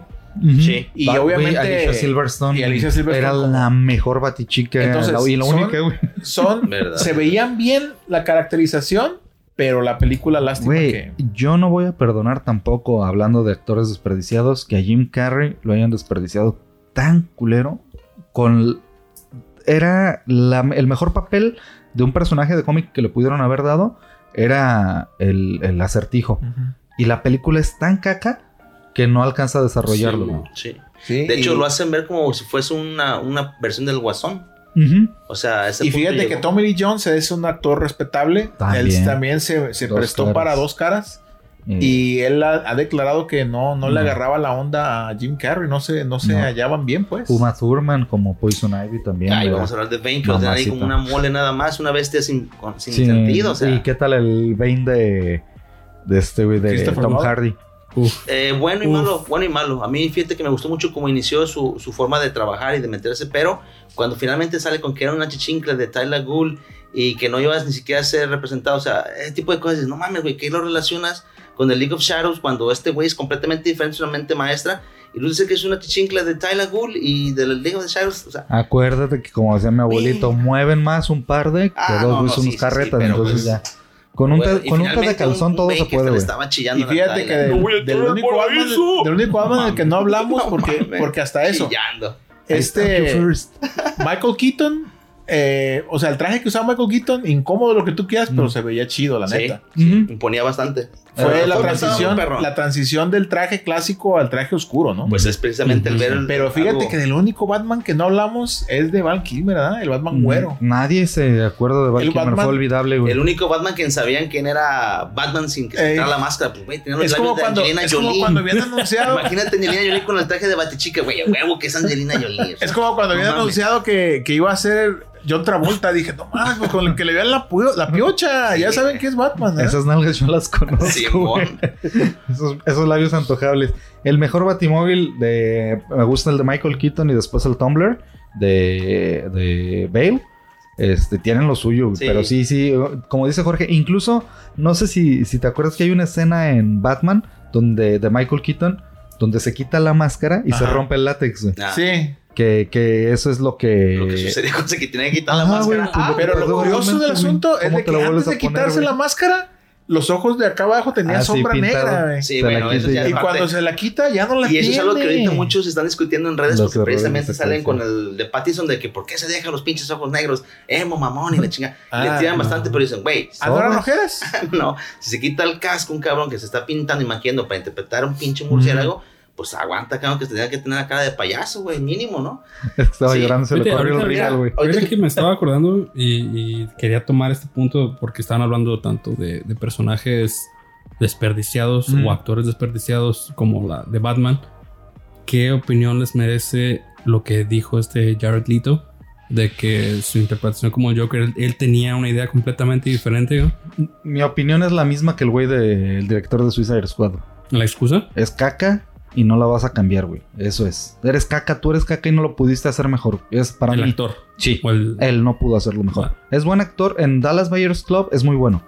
D: Sí.
C: Y obviamente
A: Alicia Silverstone.
C: y Alicia Silverstone
A: Era
C: como-
A: la mejor batichica.
C: Entonces,
A: la, y la
C: son-
A: única, güey.
C: son,
D: Verdad.
C: se veían bien la caracterización, pero la película lástima
A: Güey,
C: que...
A: yo no voy a perdonar tampoco, hablando de actores desperdiciados, que a Jim Carrey lo hayan desperdiciado tan culero con... Era la- el mejor papel de un personaje de cómic que le pudieron haber dado, era el, el acertijo. Y la película es tan caca que no alcanza a desarrollarlo.
B: Sí.
D: Sí.
C: Sí,
D: De hecho,
C: y-
D: lo hacen ver como si fuese una, una versión del Guasón.
A: Ujú.
D: O sea, ese
C: Y fíjate que
D: llegó.
C: Tommy Lee Jones es un actor respetable.
A: También.
C: Él también se, se prestó
A: caras.
C: para dos caras.
A: Eh,
C: Y él ha, ha declarado que no, no le agarraba la onda a Jim Carrey. No se, no se
A: No.
C: hallaban bien, pues.
A: Uma Thurman como Poison Ivy también.
D: Ay,
A: ¿verdad?
D: vamos a hablar de Bane, que lo ahí como una mole nada más, una bestia sin, con- sin
A: Sí,
D: sentido. O sea,
A: ¿Y qué tal el Bane de, de este güey de Tom? Hardy?
B: Uf.
D: Eh, bueno y
B: Uf.
D: malo, bueno y malo. A mí fíjate que me gustó mucho cómo inició su, su forma de trabajar y de meterse, pero cuando finalmente sale con que era una chichincle de Tyler Gould y que no ibas ni siquiera a ser representado, o sea, ese tipo de cosas, dices, no mames, güey, ¿qué lo relacionas con el League of Shadows cuando este güey es completamente diferente, es una mente maestra? Y luego dice que es una chichincle de Tyler Gould y del League of Shadows, o sea,
A: Acuérdate que como decía mi abuelito, mueven más un par de que
D: Ah,
A: dos
D: no,
A: güeyes
D: no, sí,
A: unos
D: sí,
A: carretas,
D: sí,
A: entonces
D: pues,
A: ya. Con un,
D: bueno,
A: con un té de calzón
D: un
A: todo se puede, güey.
D: estaba chillando
C: Y fíjate que del,
B: a
C: del único
B: eso.
C: del único Batman del que no hablamos,
D: No
C: porque,
D: mames.
C: porque hasta eso,
D: Chillando.
C: este. Michael Keaton, eh, o sea, el traje que usaba Michael Keaton, incómodo lo que tú quieras, pero
A: Mm.
C: se veía chido, la
D: Sí,
C: neta.
A: Ujú.
D: imponía bastante.
C: Fue
A: Eh,
C: la transición, la transición del traje clásico al traje oscuro, ¿no?
D: Pues es precisamente el ver el-
C: Pero fíjate
D: algo-
C: que del único Batman que no hablamos es de Val Kilmer, ¿verdad? El Batman güero.
A: Nadie se acuerda de Val
C: El
A: Kilmer,
C: Batman-
A: fue olvidable, güey.
D: El único Batman que sabían quién era Batman sin que se quitara la máscara, pues güey, tenía los
C: Es
D: labios
C: como,
D: de
C: cuando,
D: Angelina
C: es como
D: Jolie.
C: cuando habían anunciado.
D: Imagínate Angelina Jolie con el traje de Batichica, güey, a huevo que es Angelina Jolie.
C: Es como cuando
D: No
C: habían
D: mames.
C: anunciado que, que iba a ser John Travolta. Dije, no mames, pues, con el que le vean la, la piocha. Ya saben que es Batman, ¿eh?
A: Esas nalgas yo las conozco.
D: Simón.
A: Esos, esos labios antojables. El mejor batimóvil de. Me gusta el de Michael Keaton y después el Tumblr de, de Bale. Este, tienen lo suyo.
D: Sí.
A: pero sí, sí, como dice Jorge, incluso, no sé si, si te acuerdas que hay una escena en Batman donde de Michael Keaton donde se quita la máscara y se rompe el látex.
D: Ah,
C: Sí.
A: Que, que eso es lo que...
D: Lo que sucedió con se que tenía que quitar la máscara.
A: güey, pues,
D: Ah,
C: Pero lo curioso del asunto es
A: ¿cómo
C: de que antes
A: vuelves
C: de
A: poner,
C: quitarse la máscara, los ojos de acá abajo tenían
A: Ah,
C: sombra negra, güey.
D: Sí,
A: Se
D: bueno, eso
A: y
D: ya.
C: Y cuando se la quita, ya no la
D: Y eso es algo que
C: tiene.
D: ahorita muchos están discutiendo en redes
A: Los
D: porque precisamente salen con el de Pattison de que por qué se dejan los pinches ojos negros, emo mamón y la chinga. Y le
C: Ah,
D: tiran
C: no.
D: bastante, pero dicen, güey,
C: ¿Ah, no eran ojeras?
D: no, si se quita el casco un cabrón que se está pintando y maquillando para interpretar a un pinche murciélago, pues aguanta, cabrón, que tenía que tener la cara de payaso, güey, mínimo, ¿no?
A: Es que estaba
D: Sí.
A: llorando, se le corrió el real, güey.
B: Ahorita que me estaba acordando y, y quería tomar este punto porque estaban hablando tanto de, de personajes desperdiciados
A: Mm.
B: o actores desperdiciados como la de Batman. ¿Qué opinión les merece lo que dijo este Jared Leto? De que su interpretación como Joker, él, él tenía una idea completamente diferente. ¿no?
A: Mi opinión es la misma que el güey del director de Suicide Squad.
B: ¿La excusa?
A: Es caca y no la vas a cambiar, güey. Eso es. Eres caca, tú eres caca y no lo pudiste hacer mejor. Es para
B: el
A: mí.
B: actor.
A: Sí.
B: El-
A: Él no pudo hacerlo mejor.
B: Ah.
A: Es buen actor. En Dallas Buyers Club es muy bueno.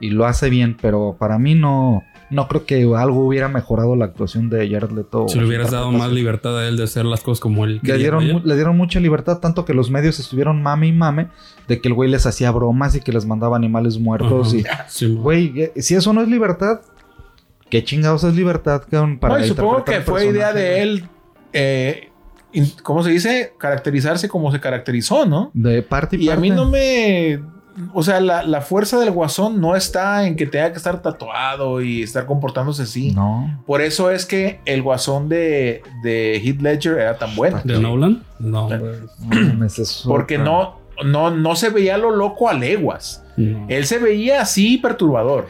A: Y lo hace bien. Pero para mí no. No creo que algo hubiera mejorado la actuación de Jared Leto.
B: si le hubieras dado más libertad a él de hacer las cosas como él
A: Le
B: quería,
A: dieron,
B: vaya.
A: mu- le dieron mucha libertad, tanto que los medios estuvieron mame y mame de que el güey les hacía bromas y que les mandaba animales muertos.
B: Ajá.
A: Y,
B: Sí,
A: güey, eh, si eso no es libertad, ¿qué chingados es libertad? cabrón, Para
C: No, y supongo que
A: un
C: fue idea de él, eh, ¿cómo se dice? Caracterizarse como se caracterizó, ¿no?
A: De parte y,
C: Y a mí no me... O sea, la, la fuerza del guasón no está en que tenga que estar tatuado y estar comportándose así.
A: No.
C: Por eso es que el guasón de, de Heath Ledger era tan bueno.
B: ¿De Nolan? No.
A: No mames, eso-
C: Porque no, no, no se veía lo loco a leguas.
B: No.
C: Él se veía así perturbador.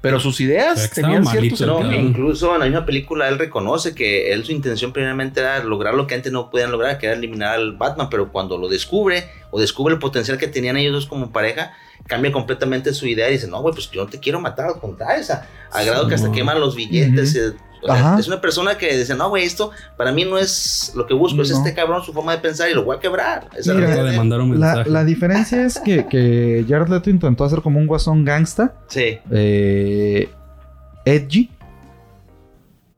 C: Pero sus ideas tenían ciertos...
D: No, incluso en la misma película él reconoce que él su intención primeramente era lograr lo que antes no podían lograr, que era eliminar al Batman, pero cuando lo descubre o descubre el potencial que tenían ellos dos como pareja, cambia completamente su idea y dice, no, güey, pues yo no te quiero matar, al contrario, o sea, a grado que hasta
B: No.
D: queman los billetes. O sea,
A: Ajá.
D: es una persona que dice, no, güey, esto para mí no es lo que busco, es este cabrón, su forma de pensar y lo voy a quebrar. Esa es la
A: Mira,
D: de
B: mandar un
A: La, la diferencia es que, que Jared Leto intentó hacer como un guasón gangsta,
D: Sí,
A: eh, edgy.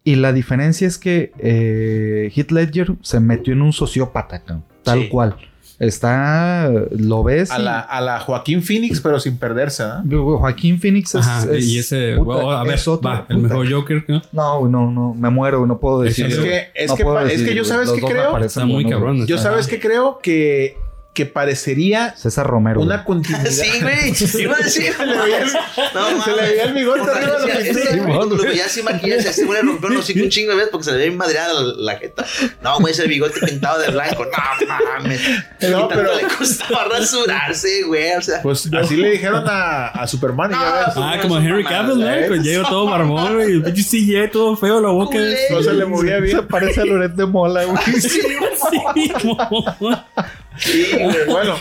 A: Y la diferencia es que eh, Heath Ledger se metió en un sociópata, cabrón, tal
D: Sí.
A: cual. Está, lo ves.
C: A
A: y-
C: la, a la Joaquín Phoenix, pero sin perderse, ¿no?
A: Joaquín Phoenix es.
B: Ajá,
A: es-
B: y ese,
A: puta,
B: bueno, a ver,
A: es otro,
B: va, el mejor Joker, ¿no?
A: No, no, no, me muero, no puedo decir.
C: Es que, es
A: No
C: que,
A: puedo
C: es que yo sabes que creo.
B: Está muy cabrón.
C: Yo sabes que creo que, que parecería
A: César Romero.
C: una
A: güey.
C: continuidad.
D: sí, güey, iba a decir,
C: Se le veía el-
D: no,
C: se le veía el bigote arriba de la pintura.
D: güey, lo
A: güey.
D: veía así maquillaje, ese güey le rompió un hocico un chingo de veces porque se le veía madreada la, la jeta. No, güey, ese bigote pintado de blanco. No mames.
C: No, pero-
D: le costaba rasurarse, güey. O sea,
C: Pues así le dijeron a, a Superman y ya.
B: Ah, como Henry Cavill, ¿no?
C: ¿eh?
B: Con Diego todo barbón, güey. El pinche CGI todo feo, la boca.
C: No se le movía bien.
A: Se parece a Loret de Mola, güey.
B: Sí,
D: sí, güey.
C: Bueno,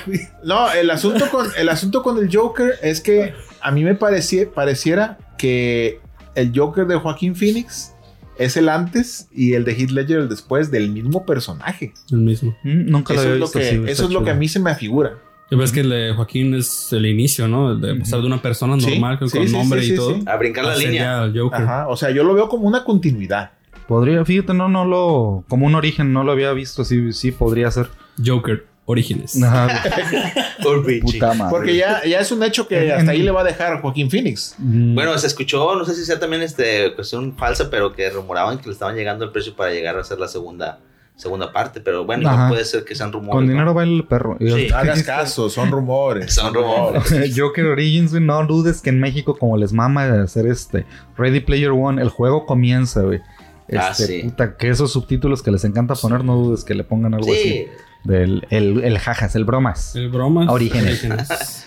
C: no, el asunto con el asunto con el Joker es que a mí me parecía, pareciera que el Joker de Joaquín Phoenix es el antes y el de Heath Ledger el después del mismo personaje.
B: El mismo.
A: Mm, Nunca lo
C: Eso
A: había
C: es lo
A: visto
C: que, eso es lo que a mí se me afigura.
B: Y ves que el de Joaquín es el inicio, ¿no? De pasar de una persona normal con
C: sí,
B: con
C: sí,
B: nombre
C: sí,
B: y
C: sí,
B: todo.
C: sí.
D: A brincar la línea.
B: Joker.
C: Ajá, o sea, yo lo veo como una continuidad.
A: Podría, fíjate, no, no lo. Como un origen, no lo había visto. Sí, sí, podría ser.
B: Joker, Orígenes.
A: Ajá, puta madre.
C: Porque ya, ya es un hecho que hasta ahí le va a dejar Joaquín Phoenix.
A: Mm,
D: Bueno, se escuchó, no sé si sea también este cuestión falsa, pero que rumoraban que le estaban llegando el precio para llegar a hacer la segunda segunda parte, pero bueno,
A: Ajá.
D: puede ser que sean rumores.
A: con
D: ¿no?
A: dinero baila el perro.
D: Sí.
C: No hagas
A: dijiste-
C: caso, son rumores.
D: Son rumores.
A: Joker Origins, güey, no dudes que en México, como les mama de hacer este Ready Player One, el juego comienza, güey.
D: Ah,
A: Este,
D: sí.
A: puta, que esos subtítulos que les encanta poner, no dudes que le pongan algo
D: Sí,
A: así. Del el, el jajas, el bromas.
B: El bromas.
A: Orígenes.
D: eso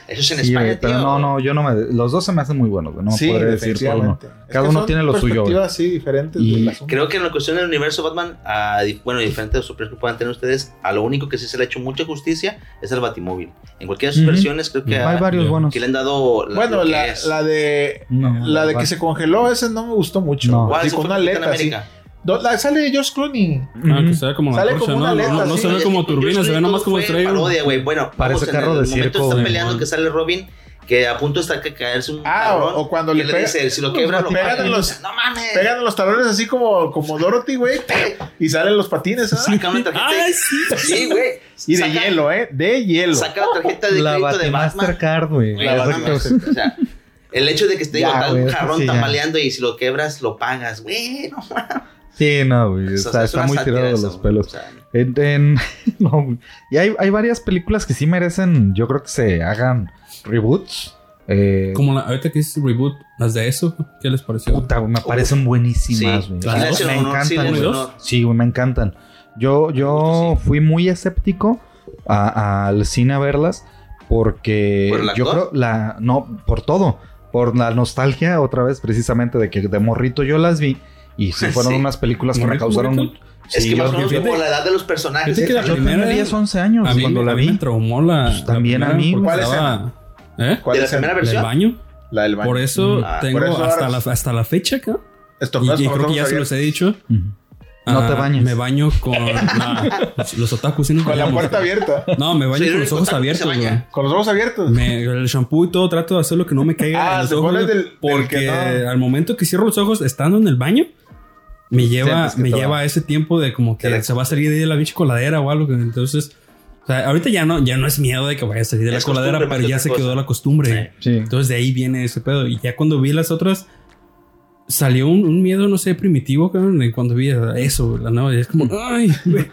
D: es en
A: Sí,
D: España,
A: güey, pero
D: tío.
A: no, no, yo no me. Los dos se me hacen muy buenos. No
C: sí,
A: podré decir por uno.
C: Es
A: Cada
C: que
A: uno tiene lo suyo, güey.
C: perspectivas, sí, diferentes
A: Y.
D: Creo que en la cuestión del universo Batman, ah, di- bueno, diferente de los superhéroes que puedan tener ustedes, a lo único que sí se le ha hecho mucha justicia es el Batimóvil. En cualquiera de sus versiones, creo que,
A: Hay
D: ah,
A: varios buenos.
D: que le han dado. la-
C: Bueno, la, la de
A: No,
C: la de que se congeló, ese no me gustó mucho.
A: No.
D: ¿Cuál?
C: Así
D: ¿Ese
C: con una aleta, así. Do- la- sale George Clooney.
B: Ah, que se ve como
C: Sale
B: antorcha,
C: como una
B: ¿no?
C: aleta,
B: No, no
C: sí.
B: se ve como turbina, se ve nomás como estrella.
D: parodia, güey. Bueno,
A: Parece carro
D: en
A: de
D: el momento
A: circo,
D: peleando que sale Robin, que a punto está que caerse un
C: Ah,
D: cabrón,
C: o- o cuando
D: y
C: le pega-
D: dice, si lo quebra, lo
C: pegan los-
D: No mames.
C: Pegan los talones así como, como Dorothy, güey. Y salen los patines, ¿ah?
D: Saca una tarjeta.
B: Ay, sí.
D: Sí, güey.
C: Y de
D: Saca-
C: hielo, ¿eh? De hielo.
D: Saca la tarjeta de
A: La
D: crédito de.
A: Mastercard, güey.
D: O sea, el hecho de que esté
A: Ya,
D: digo, un jarrón
A: sí, ya.
D: tambaleando y si lo quebras, lo pagas. Güey, no mames.
A: Sí, no, güey.
D: O sea,
A: Está, muy tirado de los
D: güey.
A: pelos.
D: O sea,
A: En, en- no, güey. y hay, hay varias películas que sí merecen, yo creo que se hagan reboots. Eh,
B: Como la, ahorita que es reboot, las de eso, ¿qué les pareció?
A: puta, güey, me parecen buenísimas,
D: Sí,
A: güey. Me
D: sí, le
A: encantan, güey. Sí, güey, me encantan. Yo, yo fui muy escéptico a- al cine a verlas porque
D: ¿Por el
A: yo creo la no por todo, por la nostalgia otra vez precisamente de que de morrito yo las vi y sí fueron
D: Sí.
A: unas películas que me
B: ¿Morrito,
A: causaron?
D: Es
A: Sí,
D: que más o menos como la edad de los personajes.
B: Fíjate que la
A: yo
B: primera-
A: tenía 10, 11 años
B: A mí,
A: cuando la vi.
B: me traumó la.
A: Pues también
B: la
A: a mí,
C: ¿Cuál
B: estaba- ¿Eh?
C: ¿Cuál
D: ¿De la
C: es el-
D: primera
B: ¿Del
D: versión?
B: baño?
C: La del baño.
B: Por eso
D: Ah,
B: tengo
C: por eso
B: hasta, la, hasta la fecha acá. Y,
C: Estornudas
B: y creo que ya se los he dicho.
A: No te
B: Ah,
A: bañas.
B: Me baño con los, otakus. ¿sí nos
C: Con la puerta abierta.
B: No, me baño
D: Sí,
B: con los
D: el
B: ojos abiertos, güey.
C: Con los ojos abiertos.
B: Me- el shampoo y todo trato de hacer lo que no me caiga
C: Ah,
B: en los ojos.
C: del-
B: porque
C: no.
B: al momento que cierro los ojos estando en el baño, me lleva,
C: que
B: me lleva
C: va.
B: a ese tiempo de como que
D: Correcto.
B: se va a salir de la bicha coladera o algo. Entonces, o sea, ahorita ya no, ya no es miedo de que vaya a salir de la
D: Es
B: coladera, pero ya se quedó la costumbre.
A: Sí.
B: Entonces de ahí viene ese pedo. Y ya cuando vi las otras, salió un, un miedo, no sé, primitivo, cabrón, cuando vi eso, la nueva. Y es como, ay, güey.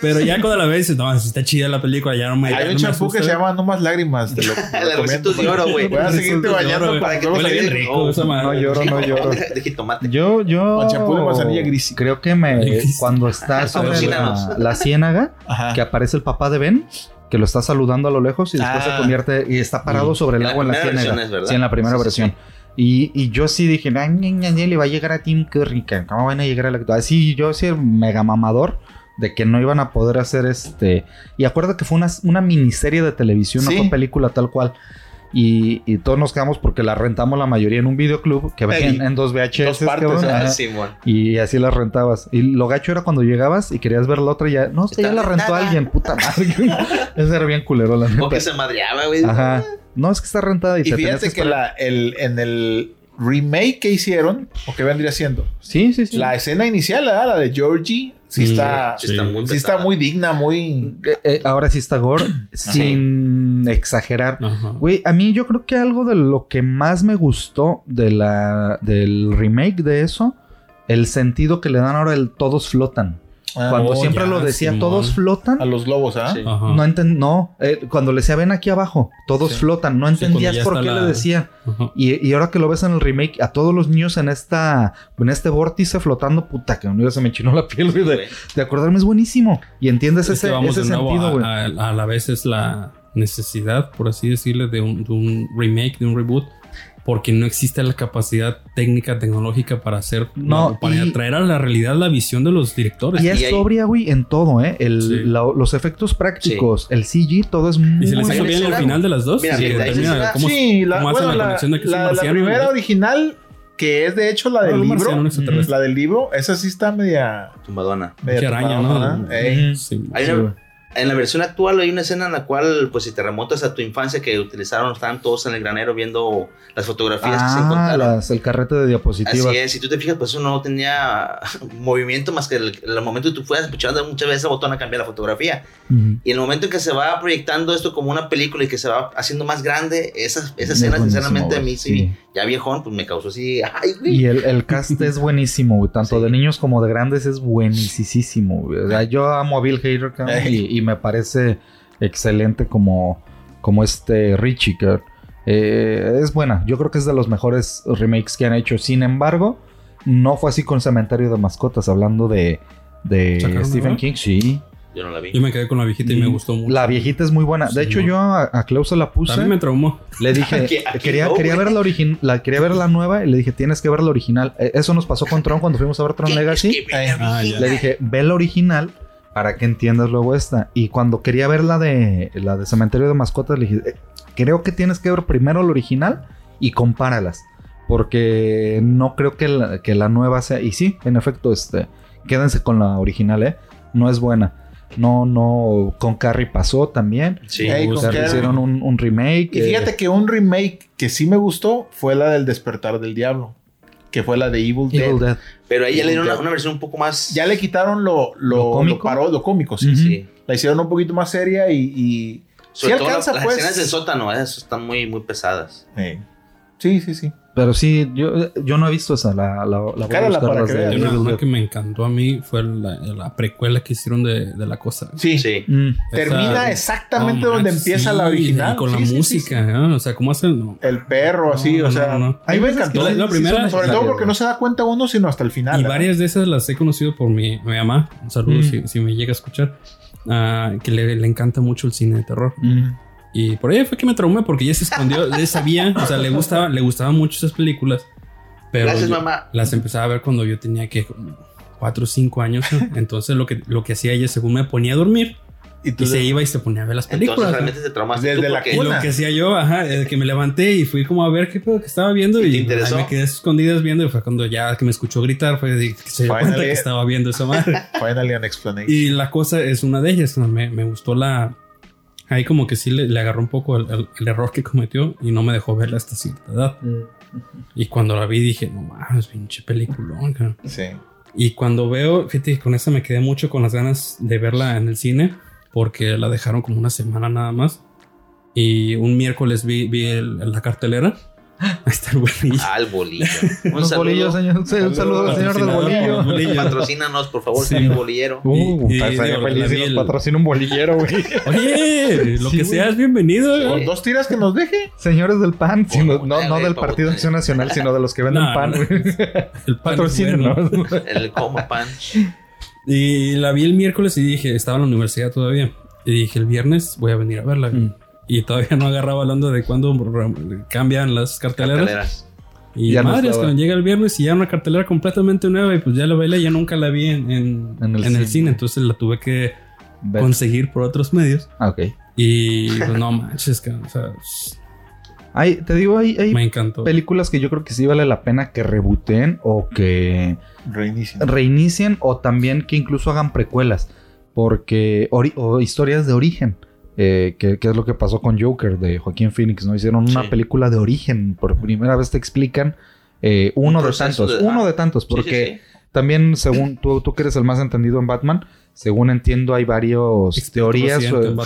B: Pero ya cuando la ves, no, si está chida la película, ya no me.
C: Hay
B: no
C: un
B: me
C: champú que se llama No Más Lágrimas. Te lo, recomiendo.
D: de oro, güey.
C: Voy a seguirte bañando
B: oro,
C: para que no
B: Huele bien rico esa madre.
A: No lloro, no lloro.
D: De, jitomate.
A: Yo, yo.
C: Con champú de manzanilla gris.
A: Creo que me. Cuando está sobre la, la ciénaga,
C: Ajá.
A: que aparece el papá de Ben, que lo está saludando a lo lejos y después
C: Ah.
A: se convierte y está parado sobre el
D: En la
A: agua en la
D: primera
A: ciénaga.
D: versión es, ¿verdad?
A: Sí, en la primera
D: Sí, sí,
A: versión. Y, y yo sí dije, "Ay, ña, ña, ña, le va a llegar a Tim Curry, que ¿cómo van a llegar a la Así yo sí, mega mamador de que no iban a poder hacer este. Y acuerdo que fue una, una miniserie de televisión, no
C: Sí.
A: fue película tal cual. Y, y todos nos quedamos porque la rentamos la mayoría en un videoclub que
C: Ey,
A: ven en dos VHS.
C: dos partes,
A: cabrón.
D: Ah. Simón.
A: Y así la rentabas. Y lo gacho era cuando llegabas y querías ver la otra y ya. No, ya la rentó
D: rentada.
A: alguien, puta madre. Ese era bien culero, la
D: O
A: neta.
D: que se madreaba, güey.
A: Ajá. No, es que está rentada y,
C: Y
A: te
C: fíjate que la, el, en el remake que hicieron, ¿o qué vendría siendo?
A: Sí, sí, sí.
C: La escena inicial, ¿verdad? la de Georgie, sí
B: Sí,
C: está,
D: Sí, está muy
C: sí está
D: pesada.
C: muy digna, muy...
A: Eh, eh, ahora sí está gore, sin exagerar.
B: Ajá.
A: Güey, a mí yo creo que algo de lo que más me gustó de la, del remake de eso, el sentido que le dan ahora el todos flotan. Cuando
B: Oh,
A: siempre
B: ya,
A: lo decía,
B: Simón.
A: todos flotan.
C: A los globos, ¿ah?
D: Sí.
B: Ajá.
A: No enten- no, eh, cuando le decía ven aquí abajo, todos
C: Sí.
A: flotan, no entendías por qué
B: la-
A: le decía. Y, y ahora que lo ves en el remake, a todos los niños en esta, en este vórtice flotando, puta, que un se me chinó la piel, güey, de, acordarme es buenísimo. Y entiendes
B: Es
A: ese,
B: vamos
A: ese
B: de nuevo
A: sentido,
B: a-
A: güey.
B: a, a la vez es la necesidad, por así decirle, de un, de un remake, de un reboot, porque no existe la capacidad técnica, tecnológica para hacer,
A: No,
B: para
A: y-
B: traer a la realidad la visión de los directores.
A: Y es
D: Y
A: sobria, güey, en todo, ¿eh? El,
B: Sí.
A: la- los efectos prácticos, el CG, todo es muy
B: Y se les hizo bien el final de las dos.
D: Mira,
B: Sí,
D: mira, ahí
B: termina
D: les era-
B: cómo-
C: sí, la,
B: cómo hacen
C: bueno,
B: la
C: la,
B: conexión de que es un
C: la- primera
B: ¿no?
C: original, que es de hecho la
B: No,
C: del libro, la del libro, esa sí está media...
D: Tumbadona.
C: media
B: araña, ¿no?
C: ¿eh?
B: Sí.
D: Hay una-. En la versión actual hay una escena en la cual, pues si te remontas a tu infancia que utilizaron, estaban todos en el granero viendo las fotografías que se
A: Ah,
D: encontraron.
A: las- el carrete de diapositivas.
D: Así es, si tú te fijas, pues eso no tenía movimiento más que el, el momento que tú fueras escuchando muchas veces el botón a cambiar la fotografía.
A: Ujú.
D: Y el momento en que se va proyectando esto como una película y que se va haciendo más grande, esa, esa
A: Es
D: escena, sinceramente, a mí sí,
A: sí.
D: ya viejón, pues me causó así, ay, güey.
A: Y el, el cast es buenísimo, güey. Tanto
D: Sí.
A: de niños como de grandes es buenísimo. O sea, yo amo a Bill Hader,
C: Ey.
A: y, y me parece excelente como, como este Richie, cabrón. Eh, es buena. Yo creo que es de los mejores remakes que han hecho. Sin embargo, no fue así con Cementerio de Mascotas, hablando de, de
B: ¿Sacaron
A: Stephen? King. Sí.
D: Yo no la vi.
B: Yo me quedé con la viejita y me gustó mucho.
A: La viejita es muy buena. De
B: Sí,
A: hecho,
B: ¿no?
A: yo a, a Klaus se la puse.
B: También me traumó.
A: Le dije,
D: Aquí- aquí
A: quería,
D: no,
A: quería ver la la quería ver la nueva y le dije, tienes que ver la original. Eh, Eso nos pasó con Tron cuando fuimos a ver Tron Legacy.
B: Ah.
A: Le dije, ve la original para que entiendas luego esta. Y cuando quería ver la de la de Cementerio de Mascotas, le dije, "Eh, creo que tienes que ver primero la original y compáralas. Porque no creo que la, que la nueva sea. Y sí, en efecto, este. Quédense con la original, eh. No es buena. No, no. Con Carrie pasó también.
D: Sí.
C: Ey,
B: me
C: con
A: Carrie. hicieron un, un remake.
C: Y
A: eh,
C: fíjate que un remake que sí me gustó fue la del Despertar del Diablo, que fue la de Evil, Dead.
A: Evil Dead.
D: Pero ahí ya le dieron una, una versión un poco más.
C: Ya le quitaron lo, lo,
A: ¿Lo cómico?
C: lo paró- lo cómico, sí. La hicieron un poquito más seria y... y
D: Sobre
C: sí
D: todo
C: alcanza,
D: las
C: pues.
D: escenas del sótano, ¿eh? Eso están muy, muy pesadas.
C: Sí, sí, sí.
A: Pero sí, yo, yo no he visto esa. La, la, la voy a
C: Búscala
A: buscar,
C: para
A: las
C: que
A: de
C: veas.
B: Y una, una que me encantó a mí fue la, la precuela que hicieron de, de la cosa.
C: Sí.
D: Sí.
A: Mm.
C: Termina
B: Esa-
C: exactamente
B: No,
C: donde
B: man,
C: empieza
B: sí,
C: la original.
B: y con la
C: Sí, sí, sí,
B: música, ¿no? O sea, ¿cómo hacen? No.
C: El perro, así,
B: No,
C: o sea.
B: no, no.
C: A mí
A: Hay
C: me encantó.
B: La- la primera-
C: Sobre todo porque no se da cuenta uno sino hasta el final.
B: Y
C: ¿verdad?
B: varias de esas las he conocido por mi, mi mamá. Un saludo
A: Mm.
B: si, si me llega a escuchar. ah, que le, le encanta mucho el cine de terror.
A: Mm.
B: Y por ahí fue que me traumé porque ella se escondió, ella sabía, o sea, le gustaba, le gustaban mucho esas películas. Pero
D: Gracias, mamá.
B: las empezaba a ver cuando yo tenía que como cuatro o cinco años. ¿no? Entonces lo que, lo que hacía ella, según me ponía a dormir,
C: Y tú
B: Y se iba y se ponía a ver las
D: Entonces
B: películas.
D: realmente te traumaste
C: Desde
D: tú
C: la
B: Y lo
C: cuna.
B: que hacía yo, ajá, es que me levanté y fui como a ver qué pedo que estaba viendo.
D: ¿Y
B: Y, ahí me quedé escondidas viendo. Y fue cuando ya que me escuchó gritar, fue de que se dio cuenta que estaba viendo esa madre.
C: Finally an explanation.
B: y la cosa es una de ellas. ¿no? Me, me gustó la. Ahí como que sí le, le agarró un poco el, el- el error que cometió y no me dejó verla hasta cierta edad. Y cuando la vi dije, no mames, pinche peliculón. cabrón".
C: Sí.
B: Y cuando veo, fíjate, con esa me quedé mucho con las ganas de verla en el cine, porque la dejaron como una semana nada más. Y un miércoles vi, vi el- la cartelera. Ahí está el bolillo.
D: Ah, el bolillo. Un
A: bolillos, señor. Un saludo al señor del bolillo.
B: los bolillos.
D: Patrocínanos, por favor,
B: Sí.
D: señor bolillero.
A: Uh,
B: Y- digo,
A: feliz si nos patrocina un bolillero, güey.
B: Oye, lo
A: Sí,
B: que sea es bienvenido.
C: Con dos tiras que nos deje.
A: Señores del PAN, no, no, del
D: pa'
A: Partido. Acción Nacional, sino de los que venden
B: No,
A: pan, güey.
B: El pan bueno.
D: El coma punch.
B: Y la vi el miércoles y dije, estaba en la universidad todavía. Y dije, el viernes voy a venir a verla.
A: Mm.
B: Y todavía no agarraba hablando de cuándo cambian las carteleras.
D: Carteleras.
B: Y
A: Ya no
B: madre, es
A: estaba.
B: que llega el viernes y ya una cartelera completamente nueva y pues ya la bailé, ya nunca la vi en, en,
A: En el
B: en el
A: cine.
B: entonces la tuve que conseguir por otros medios.
A: Ah, ok.
B: Y pues no manches, que, o sea,
A: Hay, te digo, hay, hay
B: me encantó.
A: películas que yo creo que sí vale la pena que rebooten o que
C: Reinicio.
A: reinicien o también que incluso hagan precuelas. Porque, ori- o historias de origen. Eh, que, que es lo que pasó con Joker de Joaquín Phoenix, ¿no? Hicieron una
D: Sí.
A: película de origen. Por primera vez te explican eh, uno de tantos.
D: de-
A: uno de tantos.
D: Sí,
A: Porque
D: sí.
A: también, según tú, tú que eres el más entendido en Batman, según entiendo, hay varios teorías. o-
D: no,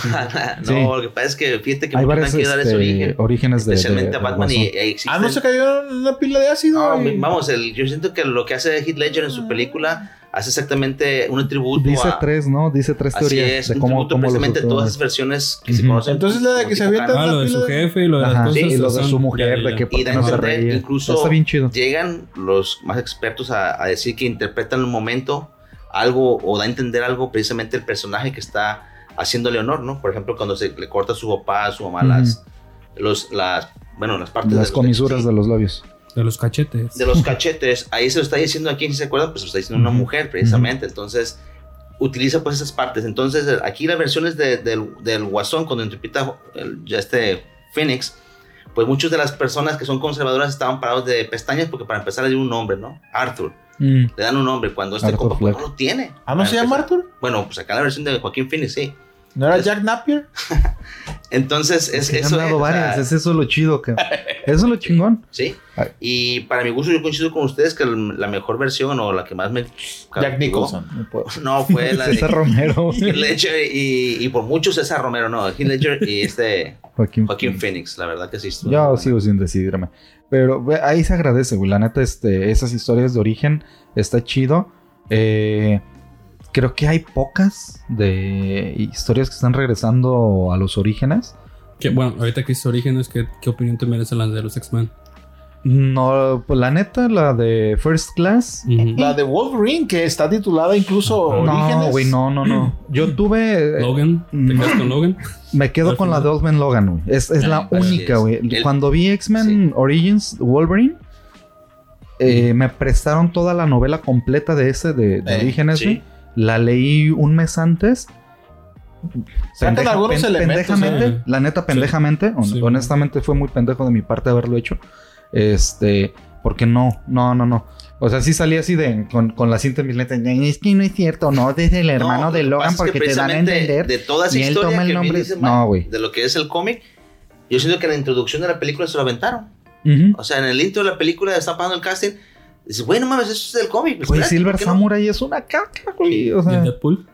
A: Sí.
D: lo que pasa es que fíjate que
A: hay varios
D: han querido dar ese
A: este,
D: origen.
A: orígenes de.
D: Especialmente
A: de-
D: a Batman y, existen-
C: Ah, no se cayó una pila de ácido.
D: No,
C: y-
D: vamos, el, yo siento que lo que hace Heath Ledger en su película hace exactamente un tributo
A: Dice
D: a...
A: tres, ¿no? Dice tres
D: Así
A: teorías
D: es,
A: de
D: un
A: cómo,
D: tributo
A: cómo los
D: precisamente a
A: otros-
D: todas esas versiones que se
A: Ujú.
D: conocen.
C: Entonces la de que se avienta-.
B: Ah, lo de su jefe y lo de
A: Ajá,
B: las cosas.
A: sí, y lo de su mujer,
B: ya, ya,
A: de que por
D: Y
A: qué no se reía.
D: incluso
A: Está bien chido.
D: llegan los más expertos a, a decir que interpretan un momento algo o da a entender algo precisamente el personaje que está haciéndole honor, ¿no? Por ejemplo, cuando se le corta a su papá, a su mamá, las, los, las, bueno, las partes
A: Las
D: de los-
A: comisuras de los labios.
B: De los cachetes.
D: de los cachetes, ahí se lo está diciendo a quién si se acuerdan, pues se lo está diciendo una mujer precisamente, entonces utiliza pues esas partes, entonces aquí las versiones de- del, del Guasón cuando interpreta el- ya este Phoenix, pues muchas de las personas que son conservadoras estaban parados de pestañas porque para empezar le dio un nombre, ¿no? Arthur,
A: Mm.
D: le dan un nombre cuando este
A: Arthur
D: pues,
A: Fleck.
D: no lo tiene.
C: Ah, ¿no se llama. Arthur?
D: Bueno, pues acá la versión de Joaquín Phoenix, sí.
C: ¿No era Jack Napier?
D: Entonces, es,
A: Es que
D: eso
A: han dado
D: es, o sea,
A: varias, es eso lo chido. Que... Eso es lo chingón.
D: Sí.
A: Ay.
D: Y para mi gusto, yo coincido con ustedes que la mejor versión o la que más me.
C: Jack Nicholson.
A: No
D: fue la de
A: César Romero.
D: Heath Ledger y, y por mucho César Romero, no. Heath Ledger y este
A: Joaquín.
D: Joaquín Phoenix, la verdad que sí.
A: Yo sigo sin decidirme. Pero ahí se agradece, güey. La neta, este, esas historias de origen está chido. Eh, creo que hay pocas de historias que están regresando a los orígenes.
B: Bueno, ahorita que hice Orígenes, ¿qué, ¿qué opinión te merecen las de los X-Men?
A: No, pues la neta, la de First Class.
B: Ujú.
C: La de Wolverine, que está titulada incluso Orígenes.
A: No, güey, no, no, no. Yo tuve. eh,
B: Logan, ¿te
A: no.
B: quedas con Logan?
A: Me quedo con la
B: final.
A: de Osman Logan, güey. Es, es la
D: así
A: única, güey. Cuando vi X-Men Origins Wolverine, eh, me prestaron toda la novela completa de ese de, de
C: Eh,
A: Orígenes,
D: sí.
A: güey. La leí un mes antes.
C: Sacan algunos elementos,
A: pendejamente,
B: ¿eh?
A: la neta, pendejamente. hon-
B: Sí.
A: honestamente, fue muy pendejo de mi parte haberlo hecho. Este, porque no, no, no, no. O sea, sí salí así de con, con la cinta en mis letras. Es que no es cierto, no, desde el hermano
D: No,
A: de Logan,
D: es que
A: porque te dan a entender.
D: De toda esa
A: y él
D: historia
A: toma el
D: que
A: nombre-
D: dice
A: No, güey.
D: de lo que es el cómic, yo siento que en la introducción de la película se lo aventaron.
A: Ujú.
D: O sea, en el intro de la película está pasando el casting. Dices, güey, no mames, eso es del cómic.
A: Güey, Silver
D: ¿por qué no?
A: Samurai es una caca, güey. O
B: ¿Y
A: sea,
B: Deadpool?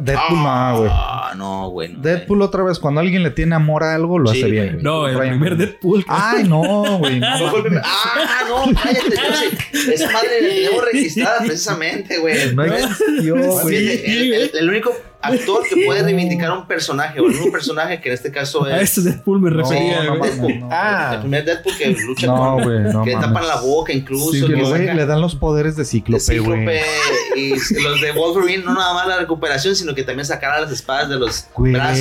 A: Deadpool no, güey.
D: Ah, no, güey. no,
A: Deadpool otra vez, cuando alguien le tiene amor a algo, lo
D: Sí,
A: hace bien.
D: güey.
A: güey.
B: No, el
A: Ryan
B: primer. Deadpool.
A: Ay, no, güey. no
D: güey. Ah, no, cállate. Yo. Esa madre la tenemos registrada precisamente, güey.
A: No existió, güey.
D: Fíjate, el, el- el único actor que puede reivindicar un personaje, o el único personaje que en este caso
B: A
D: es
B: ese Deadpool me refería.
A: no
B: güey.
A: mames, no.
D: el
C: Ah,
D: primer Deadpool que lucha
A: No,
D: con.
A: güey, no
D: que
A: mames.
D: tapan la boca incluso.
B: Sí,
A: Que,
D: que
A: güey,
D: saca-
A: le dan los poderes de Cíclope.
D: Cíclope y los de Wolverine, no nada más la recuperación, sino que también sacar a las espadas de los brazos.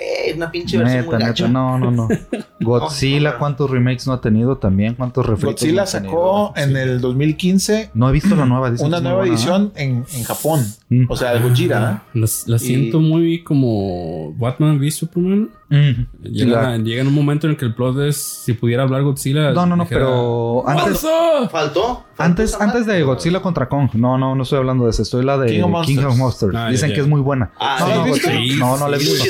D: Eh, una pinche versión
A: Neta,
D: muy
A: neta,
D: gacha.
A: no, no, no. Godzilla. ¿cuántos remakes no ha tenido también? ¿Cuántos refritos
C: Godzilla
A: no ha
C: sacó
A: tenido?
C: en el 2015
A: No he visto la nueva. que
C: una nueva edición en, en Japón.
A: Mm.
C: O sea, de Gojira.
B: La, la siento
C: Y-
B: muy como Batman v Superman.
A: Mm.
B: Llega,
A: La-
B: llega en un momento en el que el plot es si pudiera hablar Godzilla.
A: No, no, no,
B: dijera,
A: pero.
D: ¿Faltó?
A: Antes,
D: ¿Faltó esa
A: antes de? Godzilla contra Kong. No, no, no estoy hablando de eso. Estoy la de
C: King of
A: King of
C: Monsters.
B: Ah,
A: Dicen
B: ya.
A: que es muy buena.
D: Ah,
C: ¿No
D: sí,
A: no,
C: visto?
A: Godzilla- no, no la he visto.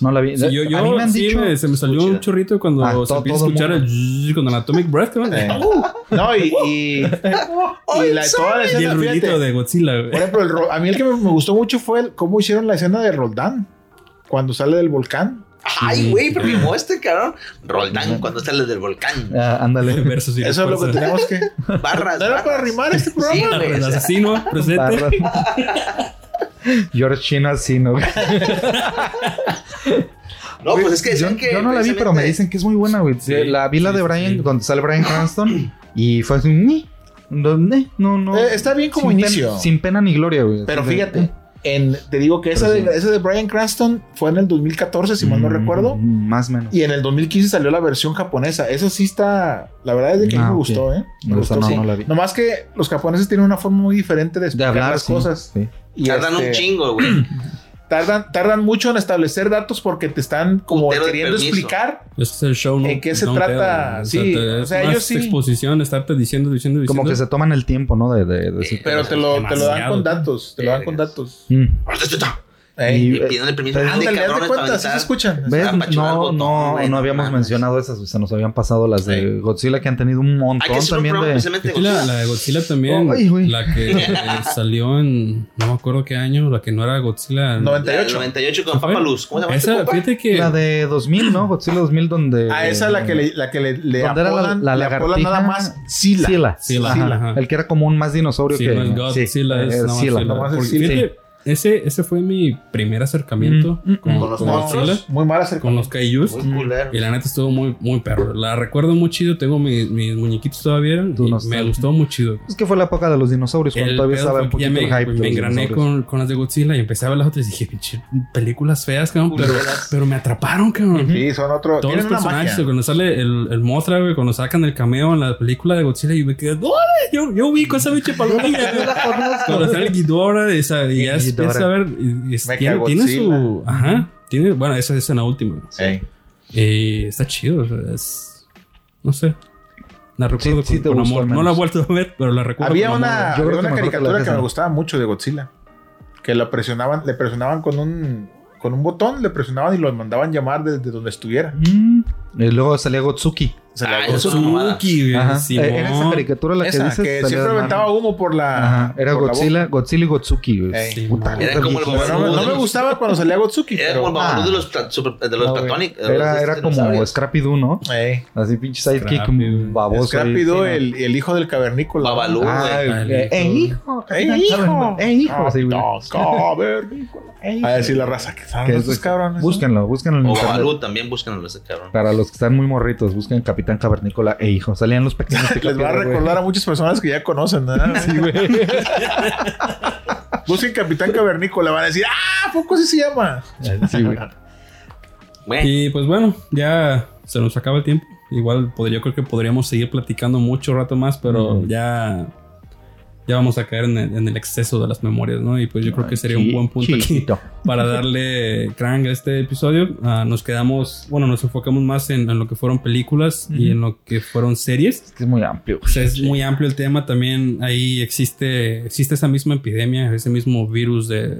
A: No la vi.
B: Sí, yo, yo
A: a mí me han
B: sí,
A: dicho.
B: se me salió un chorrito cuando
A: Ah,
B: se empieza a
A: el
B: escuchar el con el Atomic Breath.
C: Eh. No, y, y, y la, toda la
B: Y
C: escena,
B: el ruidito
C: fíjate,
B: de Godzilla. güey.
C: Por ejemplo, el ro- a mí el que me, me gustó mucho fue el- cómo hicieron la escena de Roldán cuando sale del volcán.
D: Ay, güey, pero rimó este cabrón. Roldán cuando sale del volcán.
A: Ah, ándale.
B: Versus
C: Eso es lo que tenemos que.
D: Barras.
C: ¿No era para
D: barras.
C: rimar este
D: Sí,
C: programa?
D: güey,
B: El asesino presente.
A: Barra. George China sí, ¿no?
D: Pues es que
A: yo,
D: decían que.
A: yo no la vi, pero me dicen que es muy buena, güey.
B: Sí,
A: la vi la
B: sí,
A: de
B: sí,
A: Brian,
B: sí.
A: donde sale Brian Cranston. y fue así, "Ni". no, no.
C: Eh, está bien como
A: sin
C: inicio.
A: Pena, sin pena ni gloria, güey.
C: Pero fíjate,
A: eh,
C: en, te digo que esa de,
A: sí.
C: esa de Brian Cranston fue en el 2014, si mal no
A: mm,
C: recuerdo.
A: Más o menos.
C: Y en el 2015 salió la versión japonesa. Esa sí está. La verdad es de que a mí
A: Ah,
C: me gustó, ¿eh? Me gustó,
A: no,
C: sí.
A: no la vi.
C: Nomás que los japoneses tienen una forma muy diferente de
A: De
C: explicar
A: hablar
C: las
A: sí,
C: cosas.
A: sí.
C: Y
D: Tardan
C: este,
D: un chingo, güey.
C: Tardan, tardan mucho en establecer datos porque te están como
D: Putero de
C: queriendo explicar.
B: Ese es el show. ¿no?
C: ¿En qué se trata?
B: tell.
C: Sí,
B: te-
C: o sea, ellos sí.
B: exposición, estarte diciendo, diciendo, diciendo.
A: Como que se toman el tiempo, ¿no? De, de, decir.
C: Pero te lo, te lo dan con datos. Te lo dan con datos.
A: Mm.
C: Ey,
A: Y-
D: Y pidiéndole permiso.
A: Pero
D: Ah, de cabrones
C: cuenta, así se escuchan.
A: ¿Ves?
D: Ah, el
A: No,
D: botón,
A: no, no habíamos
D: mames.
A: mencionado esas, se nos habían pasado las de
C: Sí.
A: Godzilla que han tenido un montón
D: Hay que hacer un
A: también
D: programa
A: de.
B: la,
D: Godzilla.
B: la de Godzilla también.
A: Ay, güey.
B: la que eh, salió en. No me acuerdo qué año. La que no era Godzilla.
C: 90.
D: La del
C: 98.
D: 98 con. Papa Luz. ¿Cómo se llama? este
B: Esa,
D: compa?
B: fíjate que.
A: La de 2000, ¿no? Godzilla 2000 donde...
C: A esa la que le, la que le, le
A: ¿Dónde era la-
C: apodan,
A: la
C: le apodan
A: lagartija?
C: nada más Sila.
A: Sila. El que era como un más dinosaurio
B: Sí,
A: que...
B: Godzilla,
A: sí,
B: es
A: eh, Sila.
B: Ese, ese fue mi primer acercamiento
A: Mm, mm,
B: con,
A: mm.
C: Con los
B: con
C: monstruos.
B: Godzilla,
C: Muy mal
B: con
C: acercamiento.
B: los Kaijus. Y la neta estuvo muy, muy perro. La recuerdo muy chido. Tengo mis, mis muñequitos todavía. Y me gustó muy chido.
A: Es que fue la época de los dinosaurios, cuando
B: El
A: todavía estaba un poquito
B: me,
A: el hype
B: me engrané con, con las de Godzilla y empecé a ver las otras y dije, pinche, películas feas, cabrón. Pero, pero me atraparon, cabrón.
C: Sí, son otro.
B: Todos los personajes,
C: magia.
B: cuando sale el, el Mothra, güey, cuando sacan el cameo en la película de Godzilla, y me quedé. Yo, yo ubico esa pinche palomilla. güey. Cuando sale el Ghidorah, esa, y ya Empieza a ver, tiene, tiene su, ajá, tiene, bueno, esa es en la última.
C: Ey.
B: Y está chido, o sea, es, no sé. La recuerdo
A: sí
B: con,
A: te
B: con
A: gustó
B: amor. No la he vuelto a ver, pero la recuerdo
C: Había
B: con
C: una.
A: Yo
C: había una
A: que
C: caricatura que, me gustaba mucho de Godzilla. Que la presionaban, le presionaban con un, con un botón, le presionaban y lo mandaban llamar desde donde estuviera.
A: Mm. Y luego salía Gotsuki.
C: Se le
D: Ah,
C: hago
D: eso
C: su-
D: es una mamada.
B: Gozuki, güey,
A: Ajá.
B: Simón.
A: Eh, Era esa caricatura la que
C: esa,
A: dices.
C: que siempre aventaba humo por la.
A: Ajá. Era
C: por la
A: Godzilla, Godzilla y Gotsuki. güey.
C: Ey.
A: Puta,
D: Era como el.
C: No, me- no me gustaba cuando salía Gotsuki.
D: Era como el
C: Pero,
D: babalú
A: Ah.
D: de los, super- de los
A: No.
D: Platonic.
A: Era,
D: los
A: era como. Scrappy Doo, ¿no?
C: ey,
A: Así pinche sidekick baboso.
C: Scrappy Doo,
A: sí,
C: el, el hijo del cavernícola.
D: Babalú,
A: Ah, eh,
B: hijo.
A: ¡Eh, hijo!
C: ¡Ey, hijo!
A: ¡Eh, hijo!
C: Ah, cavernícola. A decir la raza. que
A: Que
C: cabrones?
A: Búsquenlo, búsquenlo en
D: O. Babalú también buscan ese cabrón.
A: Para los que están muy morritos, busquen Capitán Cavernícola e hijo. Salían los pequeños
C: Les va a recordar a muchas personas que ya conocen, ¿verdad? Sí, güey. Busquen Capitán Cavernícola, van a decir, ¡ah! ¿a poco así se llama?
A: Sí, güey.
B: Y pues bueno, ya se nos acaba el tiempo. Igual podría, yo creo que podríamos seguir platicando mucho rato más, pero ya, ya vamos a caer en el, en el exceso de las memorias, ¿no? Y pues yo creo que sería un buen punto aquí para darle crank a este episodio. Ah, nos quedamos, bueno, nos enfocamos más en, en lo que fueron películas y en lo que fueron series.
A: Es que es muy amplio.
B: O sea, es muy amplio el tema. También ahí existe, existe esa misma epidemia, ese mismo virus de,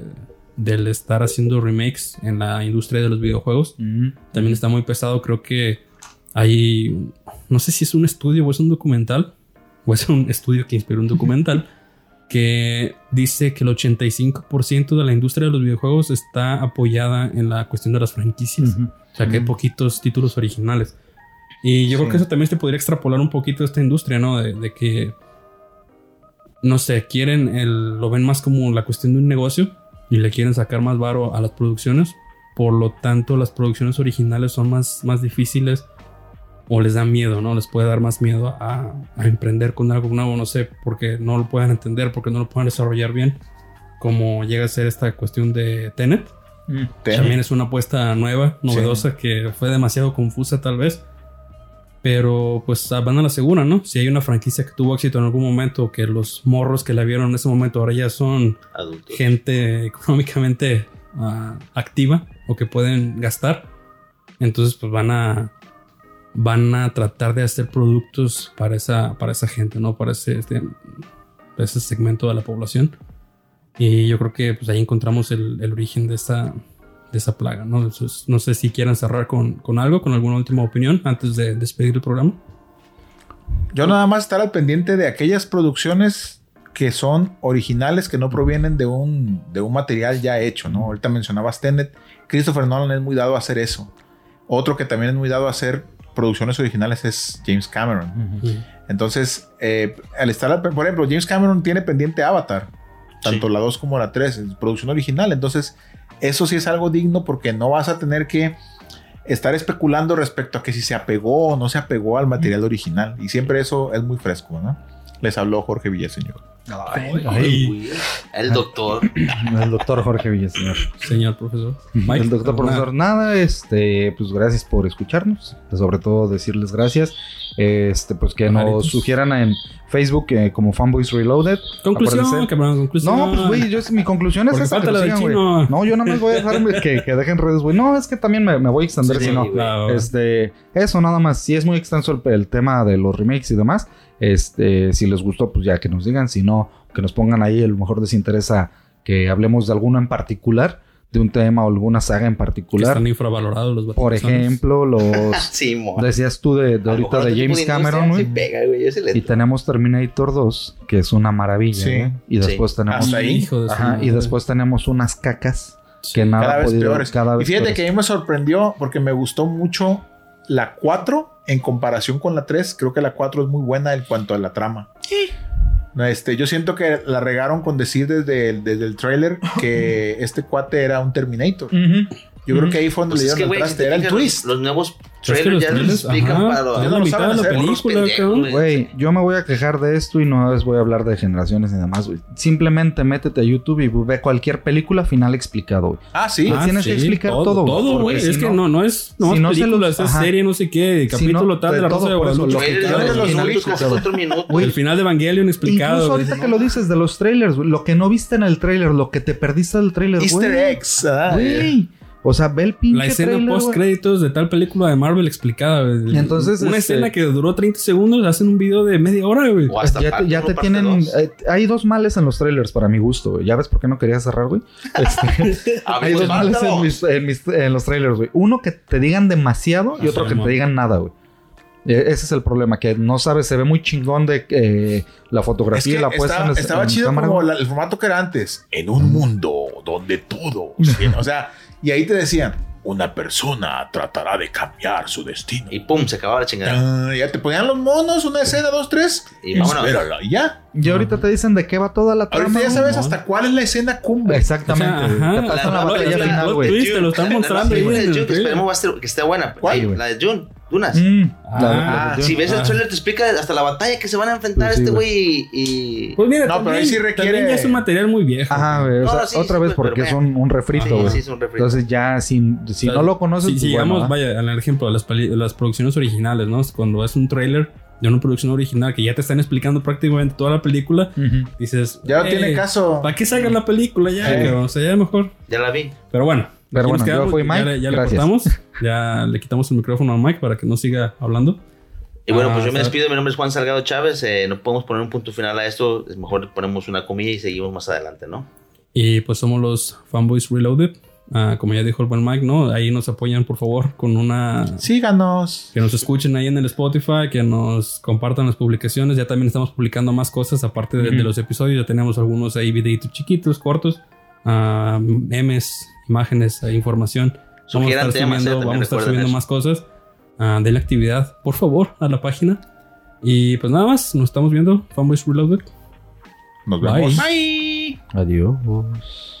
B: del estar haciendo remakes en la industria de los videojuegos.
A: Mm.
B: También está muy pesado. Creo que hay, no sé si es un estudio o es un documental, o es un estudio que inspiró un documental, que dice que el 85% de la industria de los videojuegos está apoyada en la cuestión de las franquicias. O sea, que hay poquitos títulos originales. Y yo creo que eso también se podría extrapolar un poquito a esta industria, ¿no? De, de que, no sé, quieren, el, lo ven más como la cuestión de un negocio y le quieren sacar más varo a las producciones. Por lo tanto, las producciones originales son más, más difíciles o les da miedo, ¿no? Les puede dar más miedo a, a emprender con algo nuevo, no sé, porque no lo puedan entender, porque no lo puedan desarrollar bien. Como llega a ser esta cuestión de Tenet,
C: Ten.
B: También es una apuesta nueva, novedosa, que fue demasiado confusa tal vez. Pero pues van a la segura, ¿no? Si hay una franquicia que tuvo éxito en algún momento, que los morros que la vieron en ese momento ahora ya son
D: Adultos.
B: gente económicamente ah, activa o que pueden gastar. Entonces, pues van a van a tratar de hacer productos para esa para esa gente, ¿no? Para ese, este- para ese segmento de la población. Y yo creo que pues ahí encontramos el, el origen de esta de esa plaga, ¿no? Entonces, no sé si quieran cerrar con, con algo, con alguna última opinión antes de despedir el programa.
C: Yo nada más estar al pendiente de aquellas producciones que son originales, que no provienen de un, de un material ya hecho, ¿no? Ahorita mencionabas Tenet. Christopher Nolan es muy dado a hacer eso. Otro que también es muy dado a hacer producciones originales es James Cameron. Entonces, eh, al estar, por ejemplo, James Cameron tiene pendiente Avatar, tanto
D: Sí.
C: la 2 como la 3, es producción original. Entonces, eso sí es algo digno porque no vas a tener que estar especulando respecto a que si se apegó o no se apegó al material original. Y siempre eso es muy fresco, ¿no? Les habló Jorge Villaseñor.
A: Ay,
D: Uy, El doctor.
A: el doctor Jorge Villaseñor.
B: Señor profesor. Mike,
A: el doctor
B: ¿alguna-
A: profesor, nada, este, pues gracias por escucharnos. Sobre todo decirles gracias. Este, pues que nos sugieran en Facebook eh, como Fanboys Reloaded.
B: Conclusión, cabrón, conclusión.
A: No, pues güey, yo mi conclusión es esa. que sigan, güey. No, yo nada más voy a dejar que, que dejen redes, güey. No, es que también me, me voy a extender
D: Sí,
A: si no.
B: Claro.
A: Este, eso nada más. Si es muy extenso el, el tema de los remakes y demás. Este, si les gustó, pues ya que nos digan. Si no, que nos pongan ahí. A lo mejor les interesa que hablemos de alguno en particular, de un tema o alguna saga en
B: que
A: particular.
B: están infravalorados los
A: Por ejemplo, los
D: Sí,
A: decías tú de, de ahorita de James Cameron,
D: pega,
A: Y tenemos Terminator 2, que es una maravilla.
C: Sí.
A: ¿no? Y después tenemos
C: Hasta ahí.
B: Hijo de su
A: Ajá, y después tenemos unas cacas que nada
C: Cada vez
A: podido
C: peores.
A: cada
C: y fíjate
A: peores.
C: que a mí me sorprendió porque me gustó mucho la 4 en comparación con la 3. Creo que la 4 es muy buena en cuanto a la trama. No, Este, yo siento que la regaron con decir desde el, desde el trailer que este cuate era un Terminator.
A: Ujú.
C: Yo creo que ahí fue donde
D: Pues
C: le
D: es
C: dieron
D: que,
C: el
D: si
C: traste.
D: te
C: Era el twist.
D: Los nuevos
B: Es que
D: trailers
B: los
D: ya
B: trailers,
D: les explican
B: ajá,
D: para los.
B: ya
C: no
B: la mitad
C: saben
B: de la
C: hacer,
B: película,
D: güey.
A: Yo me voy a quejar de esto y no les voy a hablar de generaciones ni demás, güey. Simplemente métete a YouTube y ve cualquier película final explicado, güey.
C: Ah, sí.
A: Ah, tienes que explicar todo,
B: Todo,
A: porque
B: güey.
A: si
B: Es que
A: no-
B: no, es, no
A: si
B: es
A: no se
B: película,
A: los-
B: es serie, no sé qué.
A: Si
B: Capítulo
A: no,
B: tal de la Rosa de Guadalupe.
D: los
B: El final de Evangelion explicado.
A: Incluso ahorita que lo dices de los trailers, güey, lo que no viste en el trailer, lo que te perdiste del trailer,
C: Easter
A: güey.
C: eggs. ah,
A: Güey. O sea, ve el pinche
B: La escena
A: trailer,
B: post
A: güey.
B: créditos de tal película de Marvel explicada. güey.
A: Entonces,
B: una
A: este-
B: escena que duró 30 segundos, hacen un video de media hora, güey.
D: O hasta
A: ya
D: parte
A: te, ya tienen.
D: dos.
A: eh, hay dos males en los trailers para mi gusto, güey. ¿Ya ves por qué no quería cerrar, güey? Este, hay dos males
D: parte
A: en, mis- en mis- en los trailers, güey. Uno que te digan demasiado y
B: Ah,
A: otro que te digan nada, güey. Eh, Ese es el problema, que no sabes, se ve muy chingón de eh, la
C: Es
A: fotografía
C: que
A: y la puesta
C: estaba,
A: en,
C: estaba
A: en
C: chido
A: cámara,
C: como la- el formato que era antes. En un mundo donde todo. o sea, y ahí te decían: una persona tratará de cambiar su destino.
D: Y pum, se acababa la chingada.
C: Ah, ya te ponían los monos, una escena, dos, tres.
D: Y vámonos.
C: Espérala, y ya.
A: Y ahorita te dicen de qué va toda la trama.
C: Ahorita ya sabes hasta cuál es la escena cumbre.
A: Exactamente.
B: O sea, ajá,
A: te pasan la,
D: la-
A: batalla
D: la-
A: final, güey.
B: te lo están
D: La- la-
B: mostrando
D: la de June, que esperemos que esté buena. La de June, Dunas.
A: Mm,
B: Ah,
A: la- la-
D: Si ves el
A: Ah.
D: trailer te explica hasta la batalla que se van a enfrentar
A: Pues sí,
D: este
A: güey.
D: y...
B: Pues mira,
C: No, pero
B: también,
C: ahí sí requiere-
B: también ya es un material muy viejo.
A: Ajá, güey. o
D: No,
A: sea,
D: sí,
A: otra
D: sí,
A: vez
D: pues,
A: porque
D: pero
A: es un, un refrito,
D: Sí,
A: güey.
D: sí, es un refrito.
A: Entonces ya si, si
B: O sea,
A: no lo conoces,
B: Si,
A: pues,
B: si
A: bueno,
B: vaya, al ejemplo las, las producciones originales, ¿no? Cuando es un trailer de una producción original que ya te están explicando prácticamente toda la película,
A: Ujú.
B: dices,
C: Ya no
B: "Ey,
C: tiene caso.
B: ¿Para qué salga la película ya? O sea, ya mejor.
D: Ya la vi.
B: Pero bueno.
A: Pero bueno, yo fui
B: ya
A: Mike,
B: le- Ya, le
A: gracias.
B: cortamos. Ya le quitamos el micrófono a Mike para que no siga hablando.
D: Y bueno,
B: Ah,
D: pues yo me
B: está.
D: despido. Mi nombre es Juan Salgado Chávez. eh, no podemos poner un punto final a esto. Es mejor ponemos una comilla y seguimos más adelante, ¿no?
B: Y pues somos los Fanboys Reloaded. Ah, como ya dijo el buen Mike, ¿no? Ahí nos apoyan, por favor, con una
C: Síganos.
B: que nos escuchen ahí en el Spotify, que nos compartan las publicaciones. Ya también estamos publicando más cosas aparte de, los episodios. Ya tenemos algunos ahí videitos chiquitos, cortos, ah, memes, imágenes, eh, información. Vamos a estar
D: temas,
B: subiendo, vamos a estar subiendo
D: eso.
B: más cosas. Ah, de la actividad, por favor, a la página. Y pues nada más, nos estamos viendo. Fanboys Reloaded.
C: Nos
B: Bye.
C: vemos.
D: Bye.
A: Adiós.